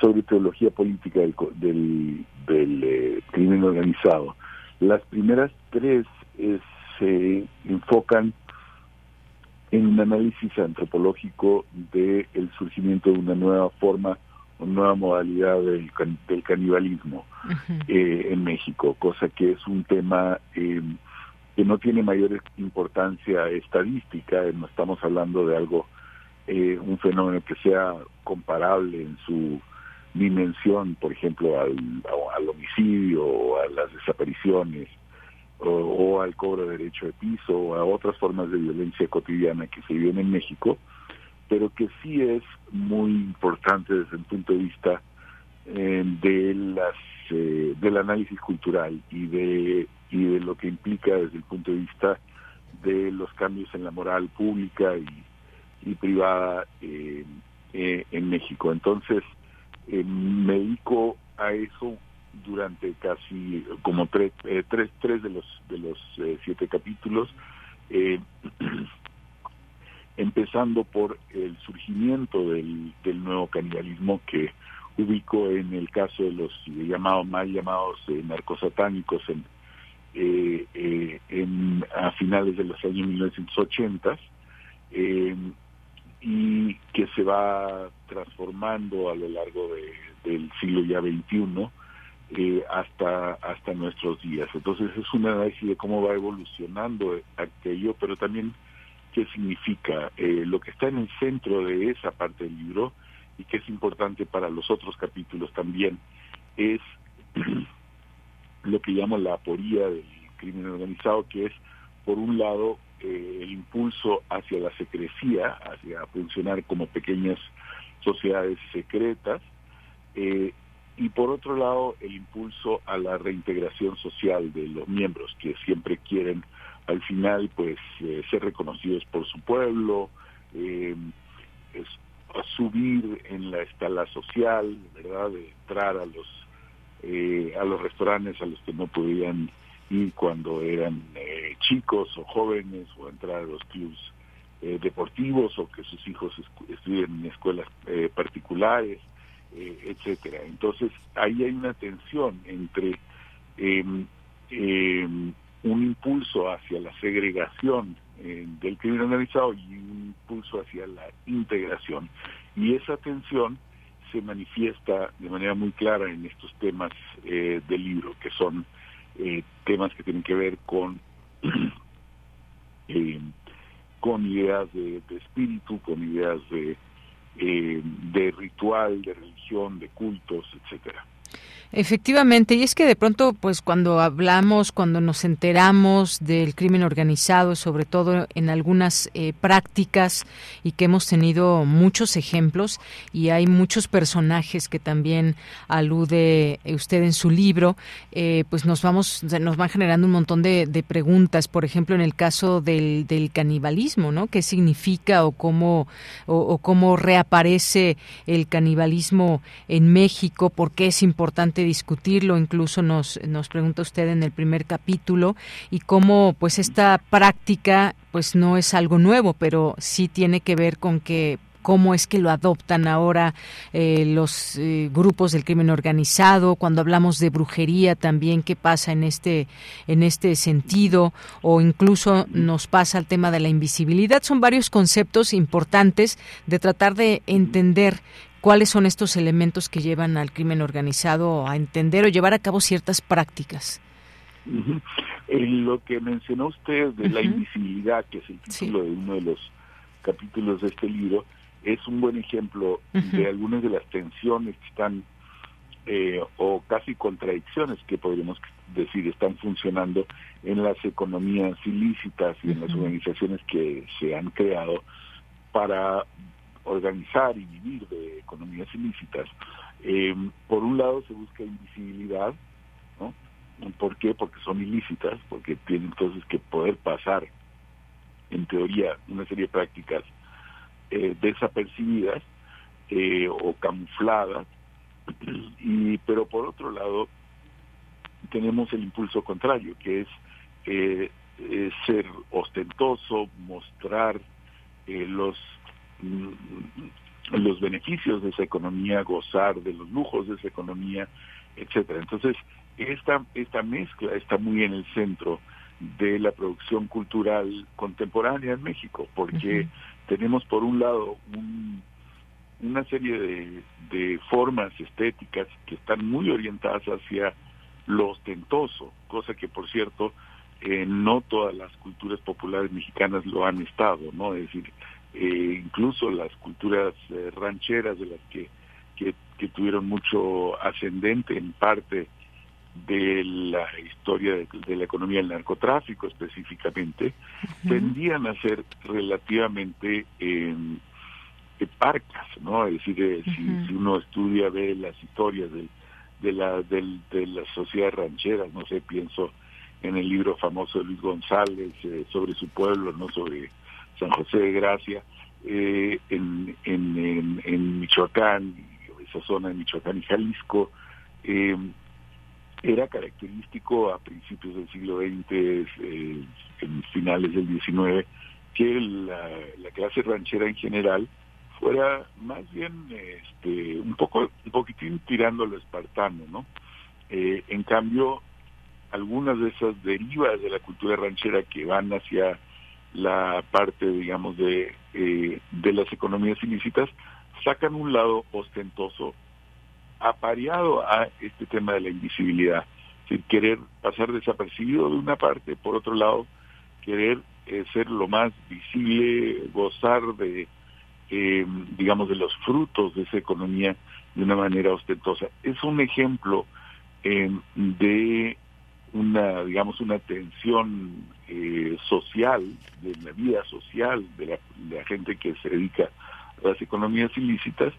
sobre teología política del, del, crimen organizado. Las primeras tres eh, se enfocan en un análisis antropológico del surgimiento de una nueva forma, una nueva modalidad del, del canibalismo eh, en México, cosa que es un tema em, que no tiene mayor importancia estadística, no estamos hablando de algo, eh, un fenómeno que sea comparable en su dimensión, por ejemplo, al, al homicidio o a las desapariciones o, al cobro de derecho de piso o a otras formas de violencia cotidiana que se viven en México, pero que sí es muy importante desde el punto de vista eh, de las eh, del análisis cultural y de y de lo que implica desde el punto de vista de los cambios en la moral pública y, y privada eh, en México. Entonces, eh, me dedico a eso durante casi como tres, eh, tres, tres de los de los eh, siete capítulos, empezando por el surgimiento del, del nuevo canibalismo que ubico en el caso de los llamados mal llamados narcosatánicos en, en a finales de los años 1980 y que se va transformando a lo largo del siglo ya XXI eh, hasta hasta nuestros días. Entonces es un análisis de cómo va evolucionando aquello, pero también qué significa eh, lo que está en el centro de esa parte del libro y que es importante para los otros capítulos también es lo que llamo la aporía del crimen organizado, que es por un lado eh, el impulso hacia la secrecía, hacia funcionar como pequeñas sociedades secretas, eh, y por otro lado el impulso a la reintegración social de los miembros que siempre quieren al final pues eh, ser reconocidos por su pueblo, subir en la escala social, verdad, de entrar a los a los restaurantes a los que no podían y cuando eran eh, chicos o jóvenes o entrar a los clubes eh, deportivos o que sus hijos estudien en escuelas eh, particulares, etcétera. Entonces ahí hay una tensión entre em, eh, un impulso hacia la segregación eh, del crimen organizado y un impulso hacia la integración. Y esa tensión se manifiesta de manera muy clara en estos temas del libro, que son temas que tienen que ver con con ideas de, espíritu, con ideas de, de ritual, de religión, de cultos, etcétera.
Efectivamente, y es que de pronto, pues cuando hablamos, cuando nos enteramos del crimen organizado, sobre todo en algunas eh, prácticas, y que hemos tenido muchos ejemplos, y hay muchos personajes que también alude usted en su libro, eh, pues nos vamos, nos van generando un montón de, preguntas. Por ejemplo, en el caso del, canibalismo, ¿no? ¿Qué significa o cómo o cómo reaparece el canibalismo en México? ¿Por qué es importante discutirlo, incluso nos, nos pregunta usted en el primer capítulo, y cómo pues esta práctica pues no es algo nuevo, pero sí tiene que ver con que cómo es que lo adoptan ahora eh, los eh, grupos del crimen organizado cuando hablamos de brujería también qué pasa en este en este sentido o incluso nos pasa el tema de la invisibilidad. Son varios conceptos importantes de tratar de entender cuáles son estos elementos que llevan al crimen organizado a entender o llevar a cabo ciertas prácticas.
En lo que mencionó usted de la invisibilidad, que es el título de uno de los capítulos de este libro, es un buen ejemplo de algunas de las tensiones que están, eh, o casi contradicciones que podríamos decir, están funcionando en las economías ilícitas y en las organizaciones que se han creado para organizar y vivir de economías ilícitas. Eh, por un lado se busca invisibilidad, ¿no? ¿Por qué? Porque son ilícitas, porque tienen entonces que poder pasar, en teoría, una serie de prácticas eh, desapercibidas eh, o camufladas, y pero por otro lado tenemos el impulso contrario, que es ser ostentoso, mostrar los Mm, los beneficios de esa economía, gozar de los lujos de esa economía, etcétera. Entonces, esta, esta mezcla está muy en el centro de la producción cultural contemporánea en México, porque tenemos por un lado una serie de, de formas estéticas que están muy orientadas hacia lo ostentoso, cosa que por cierto eh, no todas las culturas populares mexicanas lo han estado, ¿no? Es decir, eh, incluso las culturas eh, rancheras de las que, que, tuvieron mucho ascendente en parte de la historia de, la economía del narcotráfico específicamente, tendían a ser relativamente eh, parcas, ¿no? Es decir, si, uno estudia, ve las historias de, la, del, de las sociedades rancheras, no sé, pienso en el libro famoso de Luis González sobre su pueblo, no sobre San José de Gracia, eh, en, en, Michoacán, esa zona de Michoacán y Jalisco, eh, era característico a principios del siglo XX, eh, finales del XIX, que la, clase ranchera en general fuera más bien este, un poco un poquitín tirando lo espartano, ¿no? en cambio, algunas de esas derivas de la cultura ranchera que van hacia la parte, digamos, de, eh, de las economías ilícitas, sacan un lado ostentoso apareado a este tema de la invisibilidad. sin querer pasar desapercibido de una parte, por otro lado, querer eh, ser lo más visible, gozar de, eh, digamos, de los frutos de esa economía de una manera ostentosa. Es un ejemplo de una, digamos, una tensión eh, social, de la vida social de la, de la, gente que se dedica a las economías ilícitas,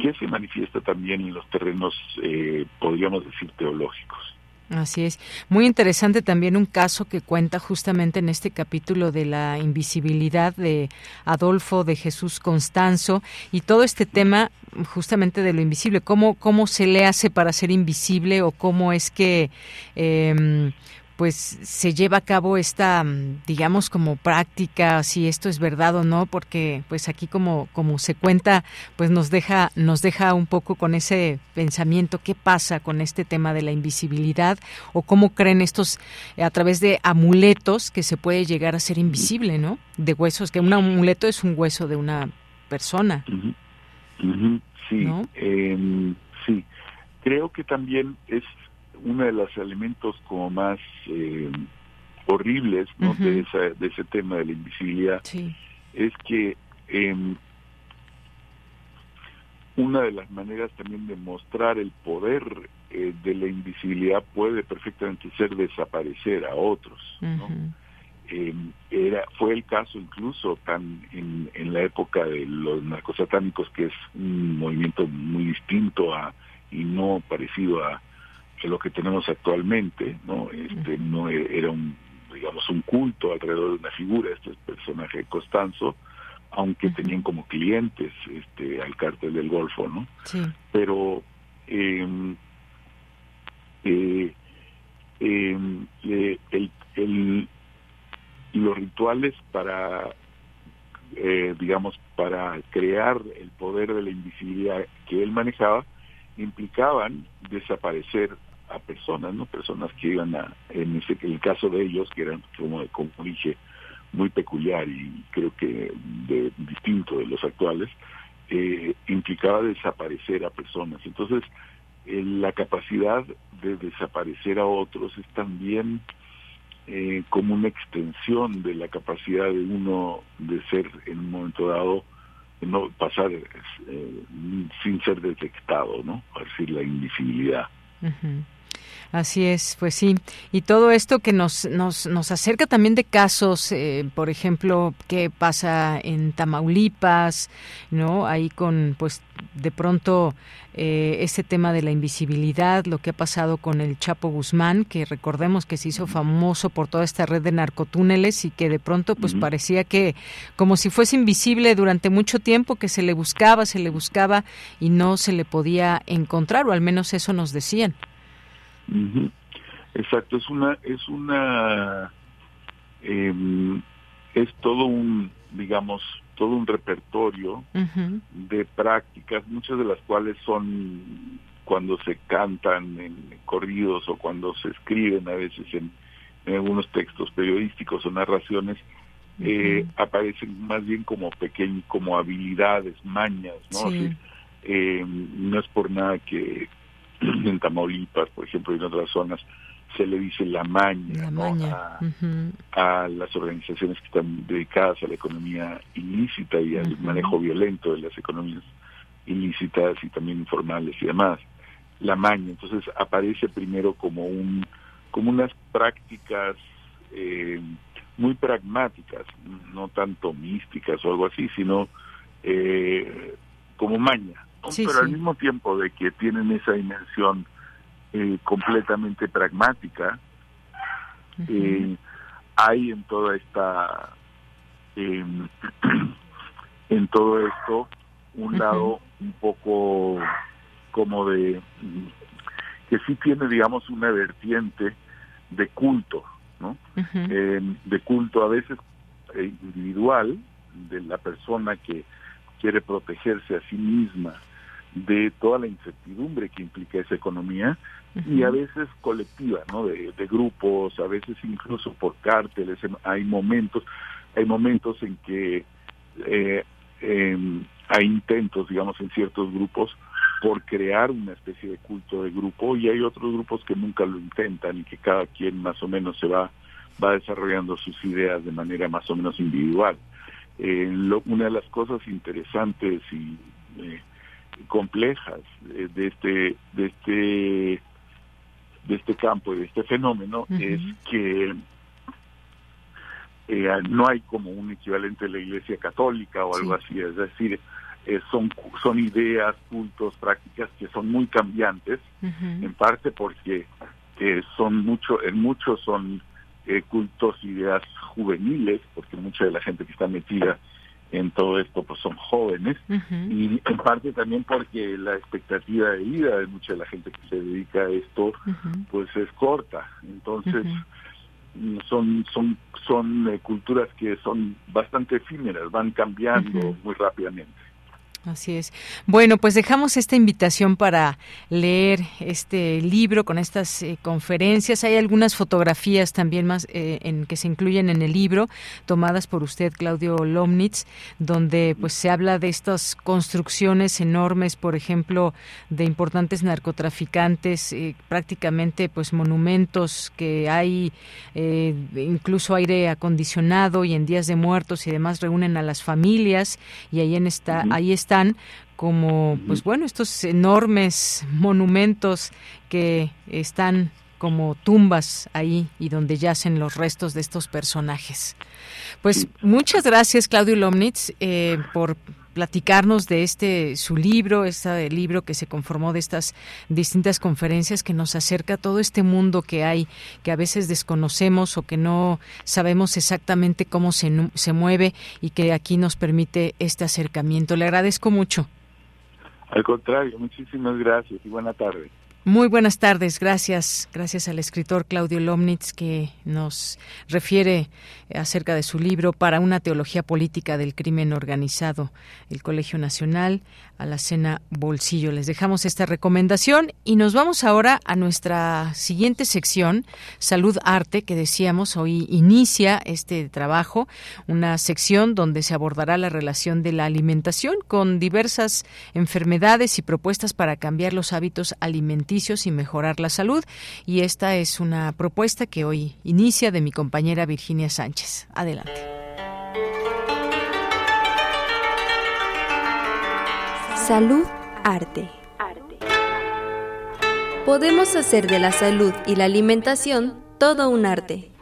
que se manifiesta también en los terrenos, eh, podríamos decir, teológicos.
Así es. Muy interesante también un caso que cuenta justamente en este capítulo de la invisibilidad de Adolfo de Jesús Constanzo y todo este tema justamente de lo invisible, cómo, cómo se le hace para ser invisible o cómo es que... Eh, pues se lleva a cabo esta, mm, digamos, como práctica, si esto es verdad o no, porque pues aquí como, como se cuenta, pues nos deja, nos deja un poco con ese pensamiento, ¿qué pasa con este tema de la invisibilidad? o cómo creen estos, a través de amuletos, que se puede llegar a ser invisible, ¿no? De huesos, que un amuleto es un hueso de una persona.
Sí, em, sí. Creo que también es uno de los elementos como más eh, horribles ¿no? de, de ese tema de la invisibilidad. Es que eh, una de las maneras también de mostrar el poder eh, de la invisibilidad puede perfectamente ser desaparecer a otros. ¿no? Eh, era fue el caso incluso tan en, en la época de los narcosatánicos que es un movimiento muy distinto a y no parecido a, lo que tenemos actualmente no este no e, era un digamos un culto alrededor de una figura este personaje Costanzo aunque tenían como clientes este al cártel del Golfo no
sí.
pero em, eh, em, eh, el, el, los rituales para, eh, digamos, para crear el poder de la invisibilidad que él manejaba, implicaban desaparecer a personas, ¿no? Personas que iban a, en ese, el caso de ellos, que eran, como, como dije, muy peculiar y creo que de, distinto de los actuales, eh, implicaba desaparecer a personas. Entonces, eh, la capacidad de desaparecer a otros es también eh, como una extensión de la capacidad de uno de ser en un momento dado no pasar eh, sin ser detectado, ¿no? Es decir, la invisibilidad.
Así es, pues sí. Y todo esto que nos, nos, nos acerca también de casos, eh, por ejemplo, qué pasa en Tamaulipas, ¿no? Ahí con, pues, de pronto eh, ese tema de la invisibilidad, lo que ha pasado con el Chapo Guzmán, que recordemos que se hizo famoso por toda esta red de narcotúneles y que de pronto, pues, parecía que como si fuese invisible durante mucho tiempo, que se le buscaba, se le buscaba y no se le podía encontrar, o al menos eso nos decían.
Exacto, es una, es una, em, es todo un, digamos, todo un repertorio de prácticas, muchas de las cuales son cuando se cantan en corridos o cuando se escriben a veces en, algunos textos periodísticos o narraciones, eh, aparecen más bien como pequeños, como habilidades, mañas, ¿no? eh, no es por nada que, en Tamaulipas, por ejemplo, y en otras zonas, se le dice la maña, a, las organizaciones que están dedicadas a la economía ilícita y al manejo violento de las economías ilícitas y también informales y demás. La maña, entonces aparece primero como un como unas prácticas eh, muy pragmáticas, no tanto místicas o algo así, sino eh, como maña, pero al mismo tiempo de que tienen esa dimensión eh, completamente pragmática, eh, hay en toda esta, em, en todo esto, un lado un poco como de, que sí tiene, digamos, una vertiente de culto, ¿no? Em, de culto a veces eh, individual, de la persona que quiere protegerse a sí misma de toda la incertidumbre que implica esa economía y a veces colectiva, ¿no? De, grupos, a veces incluso por cárteles. Hay momentos, hay momentos en que eh, em, hay intentos, digamos, en ciertos grupos por crear una especie de culto de grupo y hay otros grupos que nunca lo intentan y que cada quien más o menos se va va desarrollando sus ideas de manera más o menos individual. Eh, una de las cosas interesantes y eh, complejas de este de este de este campo y de este fenómeno es que eh, no hay como un equivalente de la Iglesia Católica o algo así, es decir, eh, son son ideas, cultos, prácticas que son muy cambiantes, en parte porque eh, son mucho, en muchos son cultos, ideas juveniles, porque mucha de la gente que está metida en todo esto pues son jóvenes. Y en parte también porque la expectativa de vida de mucha de la gente que se dedica a esto pues es corta. Entonces son son son eh, culturas que son bastante efímeras, van cambiando muy rápidamente.
Así es. Bueno, pues dejamos esta invitación para leer este libro con estas eh, conferencias. Hay algunas fotografías también más eh, en que se incluyen en el libro, tomadas por usted, Claudio Lomnitz, donde pues se habla de estas construcciones enormes, por ejemplo, de importantes narcotraficantes, eh, prácticamente pues monumentos que hay incluso aire acondicionado y en días de muertos y demás reúnen a las familias y ahí en esta ahí está están como, pues bueno, estos enormes monumentos que están como tumbas ahí y donde yacen los restos de estos personajes. Pues muchas gracias, Claudio Lomnitz, eh, por platicarnos de este su libro, este libro que se conformó de estas distintas conferencias que nos acerca a todo este mundo que hay, que a veces desconocemos o que no sabemos exactamente cómo se, se mueve y que aquí nos permite este acercamiento. Le agradezco mucho.
Al contrario, muchísimas gracias y buena tarde.
Muy buenas tardes, gracias. Gracias al escritor Claudio Lomnitz que nos refiere acerca de su libro Para una teología política del crimen organizado, el Colegio Nacional a la cena Bolsillo. Les dejamos esta recomendación y nos vamos ahora a nuestra siguiente sección, Salud Arte, que decíamos hoy inicia este trabajo, una sección donde se abordará la relación de la alimentación con diversas enfermedades y propuestas para cambiar los hábitos alimenticios y mejorar la salud. Y esta es una propuesta que hoy inicia de mi compañera Virginia Sánchez. Adelante.
Salud, arte. Podemos hacer de la salud y la alimentación todo un arte.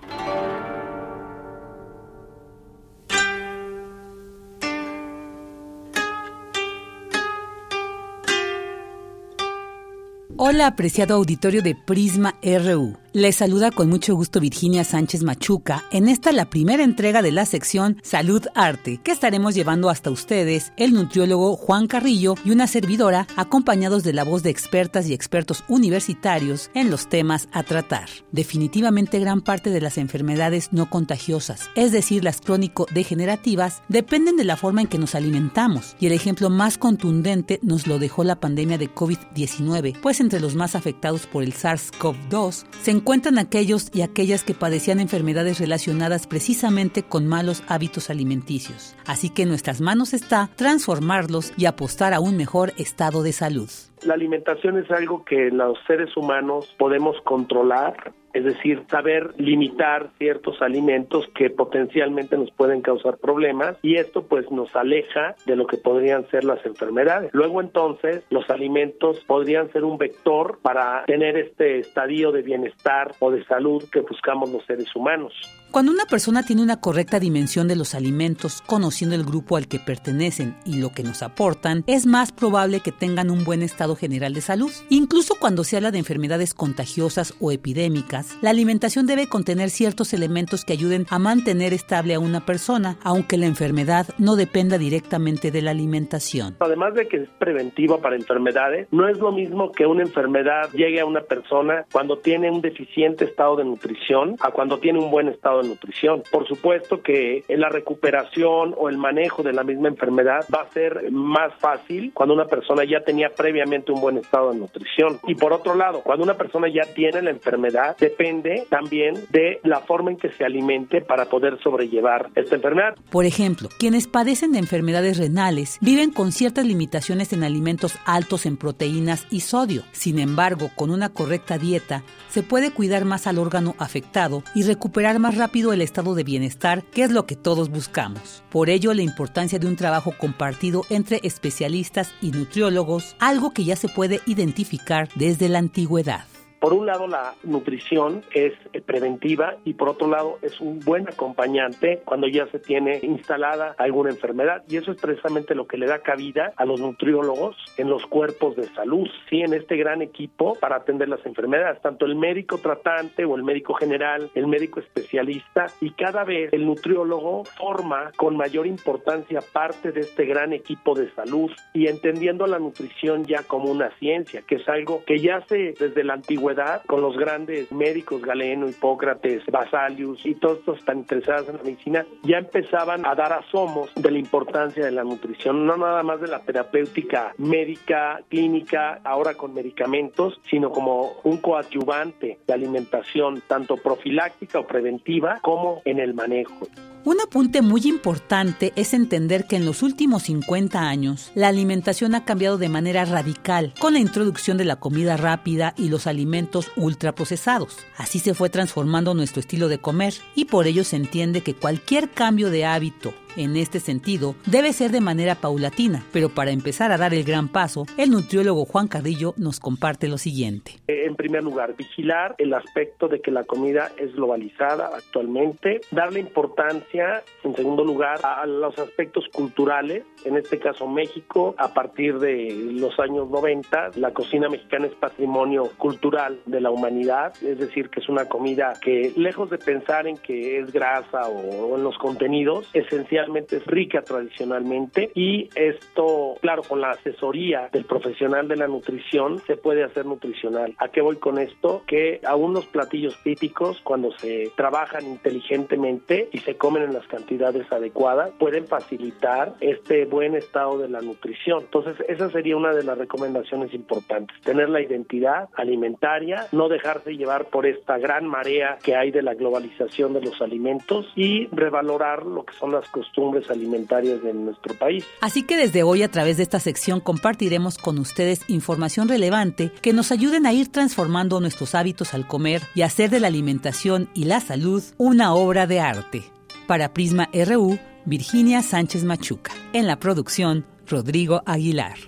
Hola, apreciado auditorio de Prisma RU. Les saluda con mucho gusto Virginia Sánchez Machuca en esta la primera entrega de la sección Salud Arte, que estaremos llevando hasta ustedes el nutriólogo Juan Carrillo y una servidora, acompañados de la voz de expertas y expertos universitarios en los temas a tratar. Definitivamente gran parte de las enfermedades no contagiosas, es decir, las crónico-degenerativas, dependen de la forma en que nos alimentamos, y el ejemplo más contundente nos lo dejó la pandemia de COVID-19, pues entre los más afectados por el SARS-CoV-2 se encuentran aquellos y aquellas que padecían enfermedades relacionadas precisamente con malos hábitos alimenticios. Así que en nuestras manos está transformarlos y apostar a un mejor estado de salud.
La alimentación es algo que los seres humanos podemos controlar es decir, saber limitar ciertos alimentos que potencialmente nos pueden causar problemas y esto pues nos aleja de lo que podrían ser las enfermedades. Luego entonces los alimentos podrían ser un vector para tener este estadio de bienestar o de salud que buscamos los seres humanos.
Cuando una persona tiene una correcta dimensión de los alimentos, conociendo el grupo al que pertenecen y lo que nos aportan, es más probable que tengan un buen estado general de salud. Incluso cuando se habla de enfermedades contagiosas o epidémicas, la alimentación debe contener ciertos elementos que ayuden a mantener estable a una persona, aunque la enfermedad no dependa directamente de la alimentación.
Además de que es preventiva para enfermedades, no es lo mismo que una enfermedad llegue a una persona cuando tiene un deficiente estado de nutrición a cuando tiene un buen estado de nutrición. Por supuesto que la recuperación o el manejo de la misma enfermedad va a ser más fácil cuando una persona ya tenía previamente un buen estado de nutrición. Y por otro lado, cuando una persona ya tiene la enfermedad, depende también de la forma en que se alimente para poder sobrellevar esta enfermedad.
Por ejemplo, quienes padecen de enfermedades renales viven con ciertas limitaciones en alimentos altos en proteínas y sodio. Sin embargo, con una correcta dieta, se puede cuidar más al órgano afectado y recuperar más rápido el estado de bienestar, que es lo que todos buscamos. Por ello, la importancia de un trabajo compartido entre especialistas y nutriólogos, algo que ya se puede identificar desde la antigüedad.
Por un lado, la nutrición es eh, preventiva y por otro lado es un buen acompañante cuando ya se tiene instalada alguna enfermedad. Y eso es precisamente lo que le da cabida a los nutriólogos en los cuerpos de salud, sí, en este gran equipo para atender las enfermedades, tanto el médico tratante o el médico general, el médico especialista y cada vez el nutriólogo forma con mayor importancia parte de este gran equipo de salud y entendiendo la nutrición ya como una ciencia, que es algo que ya se desde la antigüedad con los grandes médicos Galeno, Hipócrates, Basalius y todos estos tan interesados en la medicina, ya empezaban a dar asomos de la importancia de la nutrición, no nada más de la terapéutica médica, clínica, ahora con medicamentos, sino como un coadyuvante de alimentación, tanto profiláctica o preventiva como en el manejo.
Un apunte muy importante es entender que en los últimos 50 años la alimentación ha cambiado de manera radical con la introducción de la comida rápida y los alimentos ultraprocesados. Así se fue transformando nuestro estilo de comer y por ello se entiende que cualquier cambio de hábito en este sentido debe ser de manera paulatina, pero para empezar a dar el gran paso, el nutriólogo Juan Carrillo nos comparte lo siguiente.
En primer lugar, vigilar el aspecto de que la comida es globalizada actualmente, darle importancia, en segundo lugar, a los aspectos culturales, en este caso México, a partir de los años 90, la cocina mexicana es patrimonio cultural de la humanidad, es decir, que es una comida que lejos de pensar en que es grasa o en los contenidos, esencialmente es rica tradicionalmente y esto, claro, con la asesoría del profesional de la nutrición se puede hacer nutricional. ¿A qué voy con esto? Que aún los platillos típicos, cuando se trabajan inteligentemente y se comen en las cantidades adecuadas, pueden facilitar este buen estado de la nutrición. Entonces, esa sería una de las recomendaciones importantes, tener la identidad alimentaria, no dejarse llevar por esta gran marea que hay de la globalización de los alimentos y revalorar lo que son las costumbres alimentarias de nuestro país.
Así que desde hoy a través de esta sección compartiremos con ustedes información relevante que nos ayuden a ir transformando nuestros hábitos al comer y hacer de la alimentación y la salud una obra de arte. Para Prisma RU, Virginia Sánchez Machuca. En la producción, Rodrigo Aguilar.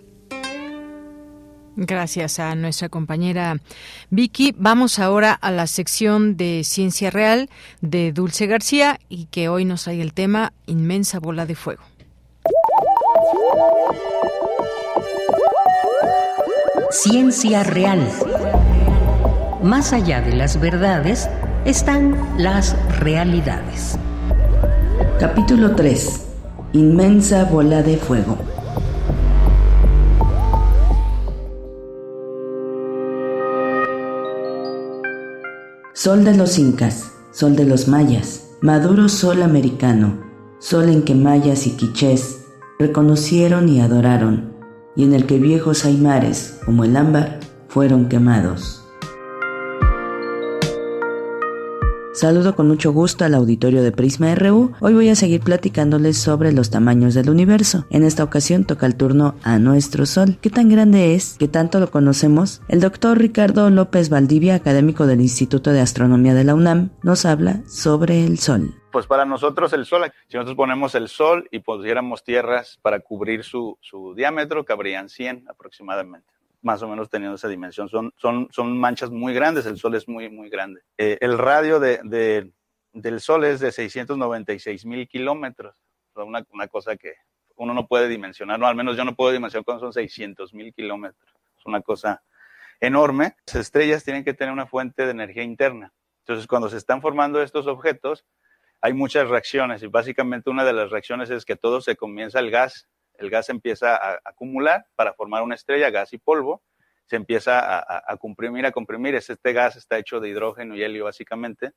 Gracias a nuestra compañera Vicky. Vamos ahora a la sección de Ciencia Real de Dulce García y que hoy nos trae el tema Inmensa Bola de Fuego.
Ciencia Real. Más allá de las verdades están las realidades.
Capítulo 3. Inmensa bola de fuego. Sol de los incas, sol de los mayas, maduro sol americano, sol en que mayas y quichés reconocieron y adoraron, y en el que viejos aymares, como el ámbar, fueron quemados. Saludo con mucho gusto al auditorio de Prisma RU. Hoy voy a seguir platicándoles sobre los tamaños del universo. En esta ocasión toca el turno a nuestro Sol. ¿Qué tan grande es? ¿Qué tanto lo conocemos? El doctor Ricardo López Valdivia, académico del Instituto de Astronomía de la UNAM, nos habla sobre el Sol.
Pues para nosotros el Sol, si nosotros ponemos el Sol y pusiéramos tierras para cubrir su, su diámetro, cabrían 100 aproximadamente más o menos teniendo esa dimensión. Son, son, son manchas muy grandes, el Sol es muy, muy grande. Eh, el radio de, de, del Sol es de 696 mil kilómetros, una, una cosa que uno no puede dimensionar, al menos yo no puedo dimensionar cuando son 600 mil kilómetros. Es una cosa enorme. Las estrellas tienen que tener una fuente de energía interna. Entonces, cuando se están formando estos objetos, hay muchas reacciones y básicamente una de las reacciones es que todo se comienza el gas el gas empieza a acumular para formar una estrella, gas y polvo, se empieza a, comprimir, a comprimir, este gas está hecho de hidrógeno y helio básicamente,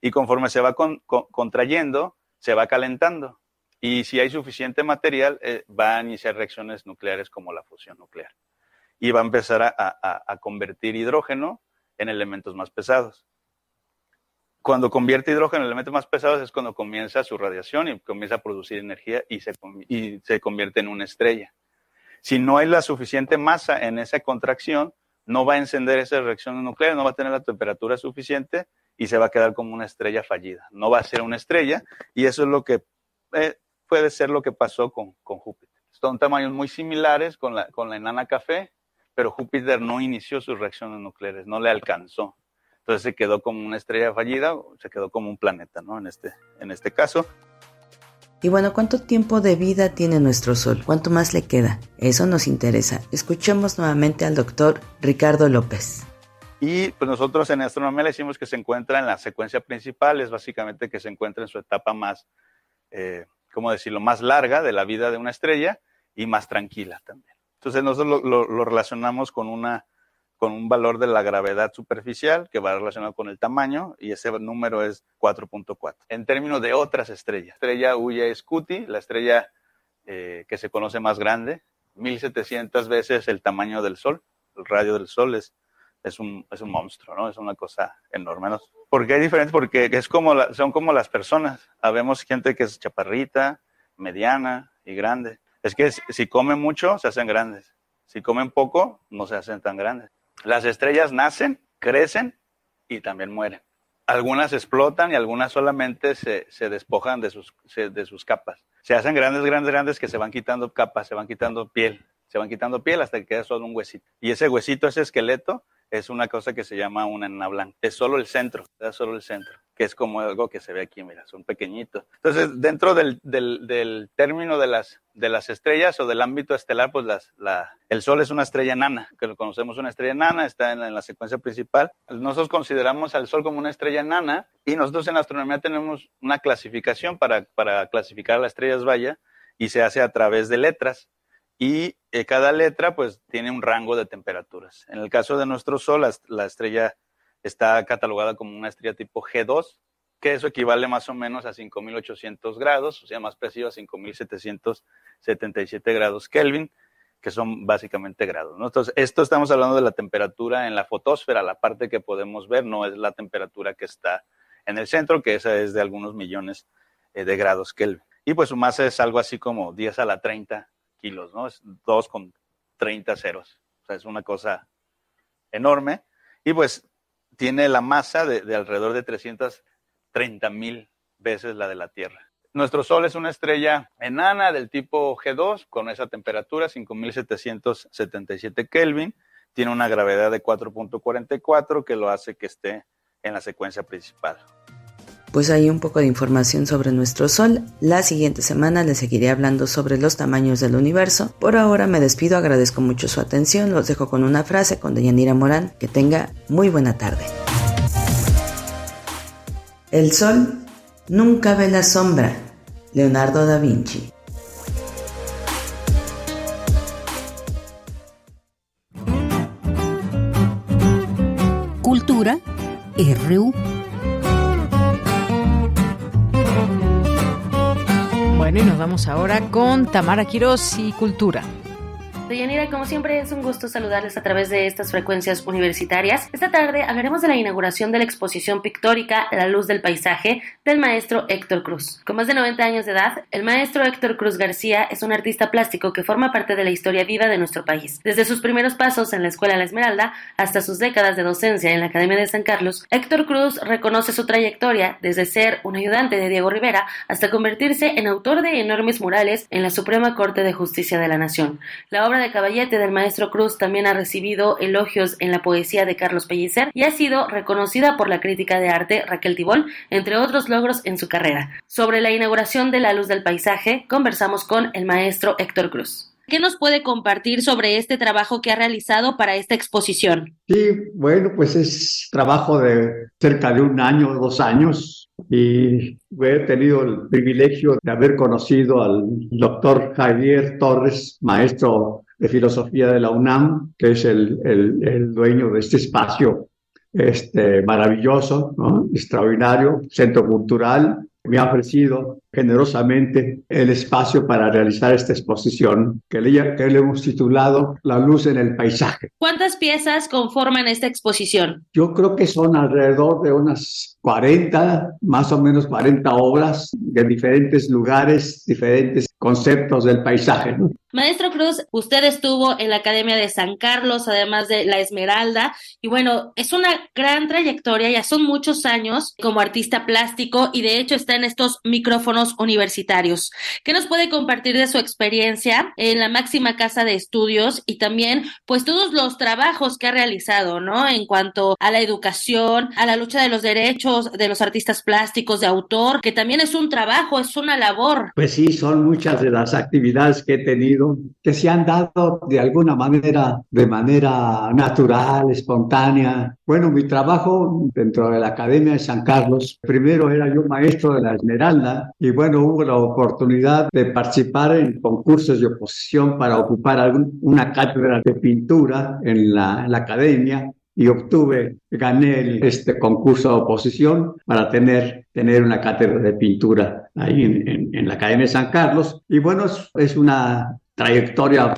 y conforme se va contrayendo, se va calentando. Y si hay suficiente material, eh, va a iniciar reacciones nucleares como la fusión nuclear. Y va a empezar a convertir hidrógeno en elementos más pesados cuando convierte hidrógeno en elementos más pesados es cuando comienza su radiación y comienza a producir energía y se, y se convierte en una estrella. Si no hay la suficiente masa en esa contracción, no va a encender esa reacción nuclear, no va a tener la temperatura suficiente y se va a quedar como una estrella fallida. No va a ser una estrella y eso es lo que eh, puede ser lo que pasó con, con Júpiter. Son tamaños muy similares con la, con la enana café, pero Júpiter no inició sus reacciones nucleares, no le alcanzó. Entonces se quedó como una estrella fallida, se quedó como un planeta, ¿no? En este, en este caso.
Y bueno, ¿cuánto tiempo de vida tiene nuestro Sol? ¿Cuánto más le queda? Eso nos interesa. Escuchemos nuevamente al doctor Ricardo López.
Y pues nosotros en astronomía le decimos que se encuentra en la secuencia principal, es básicamente que se encuentra en su etapa más, eh, ¿cómo decirlo?, más larga de la vida de una estrella y más tranquila también. Entonces nosotros lo relacionamos con una con un valor de la gravedad superficial que va relacionado con el tamaño y ese número es 4.4. En términos de otras estrellas, estrella Uya Scuti, la estrella eh, que se conoce más grande, 1700 veces el tamaño del Sol, el radio del Sol es, es, un, es un monstruo, ¿no? Es una cosa enorme. ¿no? Porque hay diferentes, porque es como la, son como las personas. Habemos gente que es chaparrita, mediana y grande. Es que si comen mucho, se hacen grandes. Si comen poco, no se hacen tan grandes. Las estrellas nacen, crecen y también mueren. Algunas explotan y algunas solamente se, despojan de sus, de sus capas. Se hacen grandes, grandes, grandes que se van quitando capas, se van quitando piel, se van quitando piel hasta que queda solo un huesito. Y ese huesito, ese esqueleto, es una cosa que se llama una enana blanca. Es solo el centro, es solo el centro, que es como algo que se ve aquí, mira, son pequeñitos. Entonces, dentro del, del, del término de las, de las estrellas o del ámbito estelar, pues la, el Sol es una estrella enana, que lo conocemos una estrella enana, está en la, en la secuencia principal. Nosotros consideramos al Sol como una estrella enana y nosotros en astronomía tenemos una clasificación para, para clasificar las estrellas vaya y se hace a través de letras y eh, cada letra pues tiene un rango de temperaturas. En el caso de nuestro Sol, la, la, estrella está catalogada como una estrella tipo G2, que eso equivale más o menos a 5.800 grados, o sea, más preciso a 5.777 grados Kelvin, que son básicamente grados. Entonces, esto estamos hablando de la temperatura en la fotosfera, la parte que podemos ver, no es la temperatura que está en el centro, que esa es de algunos millones eh, de grados Kelvin. Y pues su masa es algo así como 10 a la 30 kilos, ¿no? Es 2 con 30 ceros. O sea, es una cosa enorme. Y pues tiene la masa de, de alrededor de 330 mil veces la de la Tierra. Nuestro Sol es una estrella enana del tipo G2 con esa temperatura, 5777 Kelvin. Tiene una gravedad de 4.44 que lo hace que esté en la secuencia principal.
Pues hay un poco de información sobre nuestro Sol. La siguiente semana les seguiré hablando sobre los tamaños del universo. Por ahora me despido, agradezco mucho su atención. Los dejo con una frase con Deyanira Morán. Que tenga muy buena tarde. El Sol nunca ve la sombra. Leonardo da Vinci.
Cultura RU.
Vamos ahora con Tamara Quiroz y Cultura.
Deyanira, como siempre es un gusto saludarles a través de estas frecuencias universitarias. Esta tarde hablaremos de la inauguración de la exposición pictórica La luz del paisaje del maestro Héctor Cruz. Con más de 90 años de edad, el maestro Héctor Cruz García es un artista plástico que forma parte de la historia viva de nuestro país. Desde sus primeros pasos en la Escuela La Esmeralda hasta sus décadas de docencia en la Academia de San Carlos, Héctor Cruz reconoce su trayectoria desde ser un ayudante de Diego Rivera hasta convertirse en autor de enormes murales en la Suprema Corte de Justicia de la Nación. La obra de Caballete del maestro Cruz también ha recibido elogios en la poesía de Carlos Pellicer y ha sido reconocida por la crítica de arte Raquel Tibol, entre otros logros en su carrera. Sobre la inauguración de La Luz del Paisaje, conversamos con el maestro Héctor Cruz. ¿Qué nos puede compartir sobre este trabajo que ha realizado para esta exposición?
Sí, bueno, pues es trabajo de cerca de un año, o dos años, y he tenido el privilegio de haber conocido al doctor Javier Torres, maestro de filosofía de la UNAM, que es el, el, el dueño de este espacio este, maravilloso, ¿no? extraordinario, centro cultural. Me ha ofrecido generosamente el espacio para realizar esta exposición que le, que le hemos titulado La luz en el paisaje.
¿Cuántas piezas conforman esta exposición?
Yo creo que son alrededor de unas 40, más o menos 40 obras de diferentes lugares, diferentes conceptos del paisaje. ¿no?
Maestro Cruz, usted estuvo en la Academia de San Carlos, además de La Esmeralda, y bueno, es una gran trayectoria, ya son muchos años como artista plástico y de hecho está en estos micrófonos universitarios. ¿Qué nos puede compartir de su experiencia en la máxima casa de estudios y también pues todos los trabajos que ha realizado, ¿no? En cuanto a la educación, a la lucha de los derechos de los artistas plásticos, de autor, que también es un trabajo, es una labor.
Pues sí, son muchas de las actividades que he tenido que se han dado de alguna manera, de manera natural, espontánea. Bueno, mi trabajo dentro de la Academia de San Carlos, primero era yo maestro de la Esmeralda y bueno, hubo la oportunidad de participar en concursos de oposición para ocupar algún, una cátedra de pintura en la academia y obtuve, gané este concurso de oposición para tener, tener una cátedra de pintura ahí en, en, la Academia de San Carlos. Y bueno, es, una trayectoria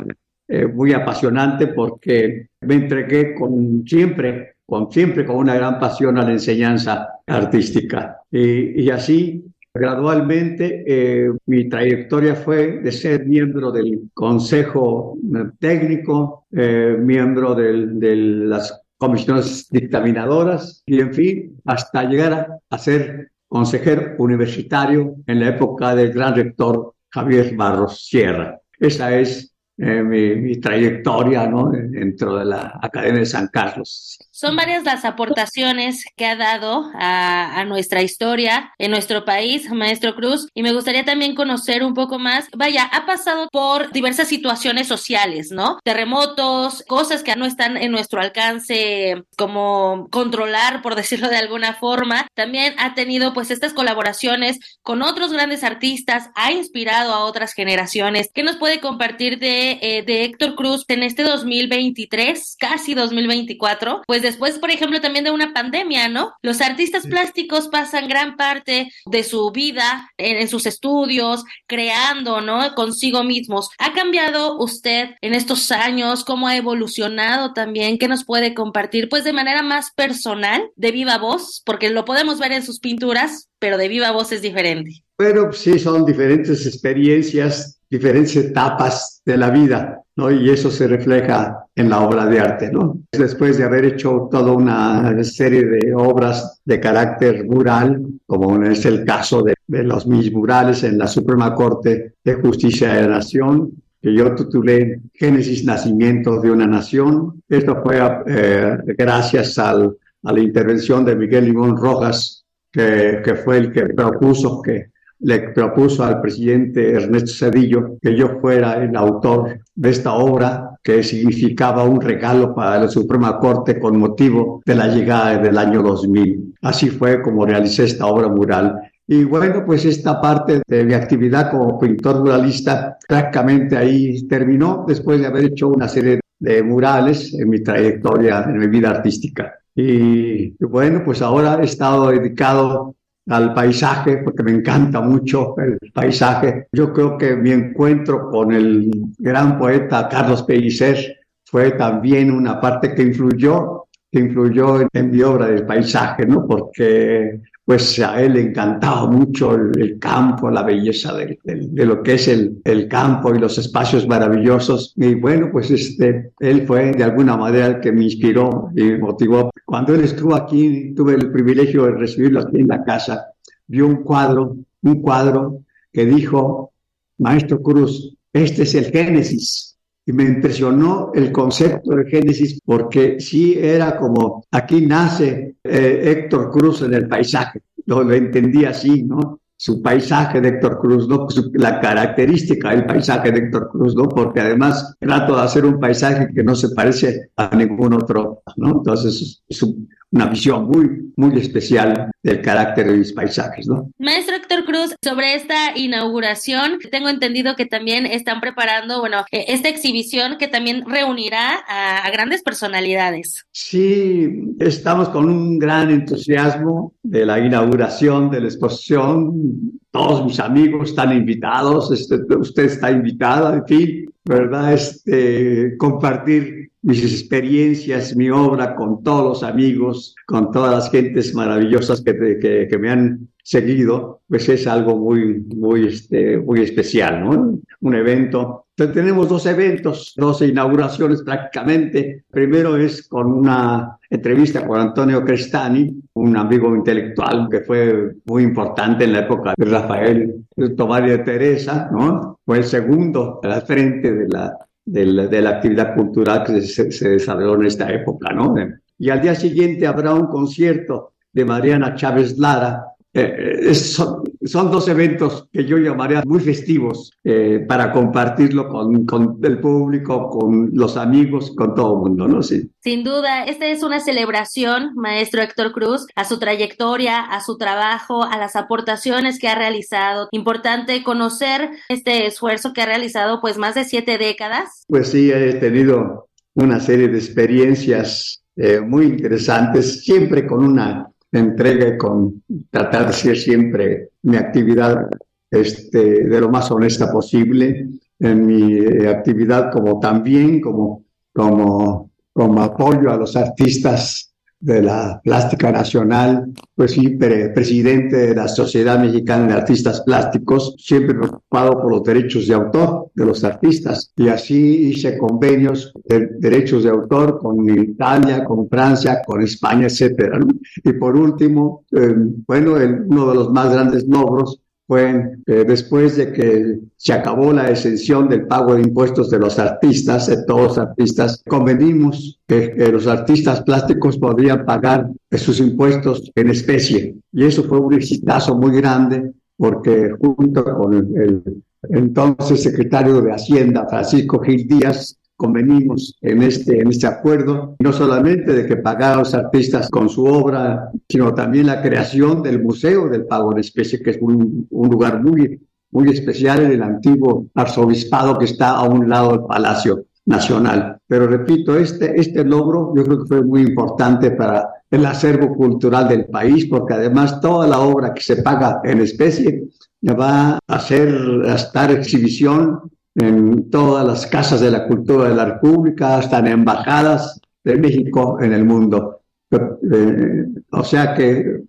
eh, muy apasionante porque me entregué con siempre, con siempre con una gran pasión a la enseñanza artística. Y, y así Gradualmente, eh, mi trayectoria fue de ser miembro del Consejo Técnico, eh, miembro del, de las comisiones dictaminadoras y, en fin, hasta llegar a, ser consejero universitario en la época del gran rector Javier Barros Sierra. Esa es eh, mi, trayectoria ¿no? dentro de la Academia de San Carlos.
Son varias las aportaciones que ha dado a, nuestra historia en nuestro país, maestro Cruz, y me gustaría también conocer un poco más. Vaya, ha pasado por diversas situaciones sociales, ¿no? Terremotos, cosas que no están en nuestro alcance como controlar, por decirlo de alguna forma. También ha tenido pues estas colaboraciones con otros grandes artistas, ha inspirado a otras generaciones. ¿Qué nos puede compartir de, eh, de Héctor Cruz en este 2023, casi 2024? Pues después, por ejemplo, también de una pandemia, ¿no? Los artistas plásticos pasan gran parte de su vida en, sus estudios, creando, ¿no? Consigo mismos. ¿Ha cambiado usted en estos años? ¿Cómo ha evolucionado también? ¿Qué nos puede compartir? Pues de manera más personal, de viva voz, porque lo podemos ver en sus pinturas, pero de viva voz es diferente.
Pero sí, son diferentes experiencias, diferentes etapas de la vida, ¿no? Y eso se refleja en la obra de arte, ¿no? Después de haber hecho toda una serie de obras de carácter mural, como es el caso de, los mis murales en la Suprema Corte de Justicia de la Nación, que yo titulé Génesis, Nacimiento de una Nación. Esto fue eh, gracias al, a la intervención de Miguel Limón Rojas, que, que fue el que propuso que le propuso al presidente Ernesto Cedillo que yo fuera el autor de esta obra que significaba un regalo para la Suprema Corte con motivo de la llegada del año 2000. Así fue como realicé esta obra mural. Y bueno, pues esta parte de mi actividad como pintor muralista prácticamente ahí terminó después de haber hecho una serie de murales en mi trayectoria, en mi vida artística. Y bueno, pues ahora he estado dedicado al paisaje, porque me encanta mucho el paisaje. Yo creo que mi encuentro con el gran poeta Carlos Pellicer fue también una parte que influyó, que influyó en, mi obra del paisaje, ¿no? Porque pues a él le encantaba mucho el, campo, la belleza de, lo que es el, el, campo y los espacios maravillosos. Y bueno, pues este, él fue de alguna manera el que me inspiró y me motivó. Cuando él estuvo aquí, tuve el privilegio de recibirlo aquí en la casa, vio un cuadro, un cuadro que dijo, Maestro Cruz, este es el Génesis. Y me impresionó el concepto de Génesis porque sí era como, aquí nace eh, Héctor Cruz en el paisaje, lo, entendí así, ¿no? Su paisaje de Héctor Cruz, ¿no? la característica del paisaje de Héctor Cruz, ¿no? Porque además trato de hacer un paisaje que no se parece a ningún otro, ¿no? Entonces es un, una visión muy, muy especial del carácter de mis paisajes, ¿no?
Maestro Héctor Cruz, sobre esta inauguración, tengo entendido que también están preparando, bueno, eh, esta exhibición que también reunirá a, grandes personalidades.
Sí, estamos con un gran entusiasmo de la inauguración de la exposición. Todos mis amigos están invitados, este, usted está invitada, en fin, ¿verdad? Este, compartir mis experiencias, mi obra con todos los amigos, con todas las gentes maravillosas que, que, que me han seguido, pues es algo muy, muy, este, muy especial, ¿no? Un evento. Entonces, tenemos dos eventos, dos inauguraciones prácticamente. Primero es con una entrevista con Antonio Crestani, un amigo intelectual que fue muy importante en la época de Rafael Tomás de Teresa, ¿no? Fue el segundo a la frente de la de la, de la actividad cultural que se, se, desarrolló en esta época, ¿no? Y al día siguiente habrá un concierto de Mariana Chávez Lara, eh, son, son, dos eventos que yo llamaría muy festivos eh, para compartirlo con, con, el público, con los amigos, con todo el mundo, ¿no? Sí.
Sin duda, esta es una celebración, maestro Héctor Cruz, a su trayectoria, a su trabajo, a las aportaciones que ha realizado. Importante conocer este esfuerzo que ha realizado, pues, más de siete décadas.
Pues sí, he tenido una serie de experiencias eh, muy interesantes, siempre con una entrega y con tratar de ser siempre mi actividad este, de lo más honesta posible, en mi eh, actividad como también como, como, como apoyo a los artistas de la Plástica Nacional, pues sí, presidente de la Sociedad Mexicana de Artistas Plásticos, siempre preocupado por los derechos de autor de los artistas. Y así hice convenios de derechos de autor con Italia, con Francia, con España, etcétera. Y por último, eh, bueno, uno de los más grandes logros fue eh, después de que se acabó la exención del pago de impuestos de los artistas, de todos los artistas, convenimos que, los artistas plásticos podrían pagar sus impuestos en especie. Y eso fue un exitazo muy grande porque junto con el entonces secretario de Hacienda, Francisco Gil Díaz, convenimos en este, en este acuerdo, no solamente de que pagaran los artistas con su obra, sino también la creación del Museo del Pago en Especie, que es un, un lugar muy, muy especial en el antiguo arzobispado que está a un lado del Palacio Nacional. Pero repito, este, este logro yo creo que fue muy importante para el acervo cultural del país, porque además toda la obra que se paga en especie va a hacer, a estar exhibición en todas las casas de la cultura de la República, hasta en embajadas de México en el mundo. Eh, o sea que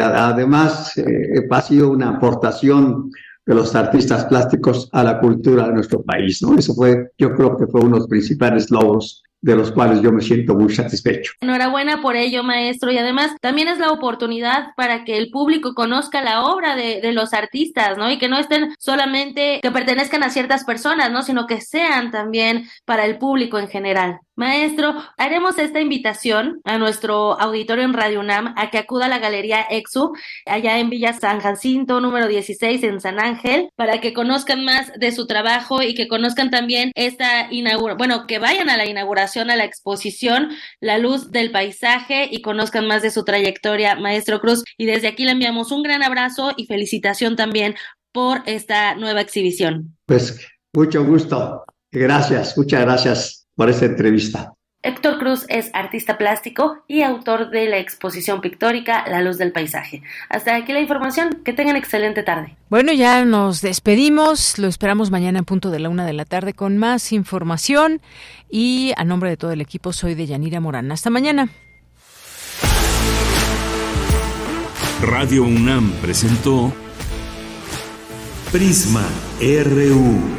además eh, ha sido una aportación de los artistas plásticos a la cultura de nuestro país, ¿no? Eso fue, yo creo que fue uno de los principales logros de los cuales yo me siento muy satisfecho.
Enhorabuena por ello, maestro, y además también es la oportunidad para que el público conozca la obra de, de, los artistas, ¿no? Y que no estén solamente que pertenezcan a ciertas personas, ¿no? Sino que sean también para el público en general. Maestro, haremos esta invitación a nuestro auditorio en Radio UNAM a que acuda a la Galería Exu, allá en Villa San Jacinto, número 16, en San Ángel, para que conozcan más de su trabajo y que conozcan también esta inauguración, bueno, que vayan a la inauguración, a la exposición La Luz del Paisaje y conozcan más de su trayectoria, Maestro Cruz. Y desde aquí le enviamos un gran abrazo y felicitación también por esta nueva exhibición.
Pues mucho gusto. Gracias, muchas gracias por esta entrevista.
Héctor Cruz es artista plástico y autor de la exposición pictórica La Luz del Paisaje. Hasta aquí la información. Que tengan excelente tarde.
Bueno, ya nos despedimos. Lo esperamos mañana en punto de la una de la tarde con más información. Y a nombre de todo el equipo, soy de Yanira Morán. Hasta mañana.
Radio UNAM presentó Prisma RU.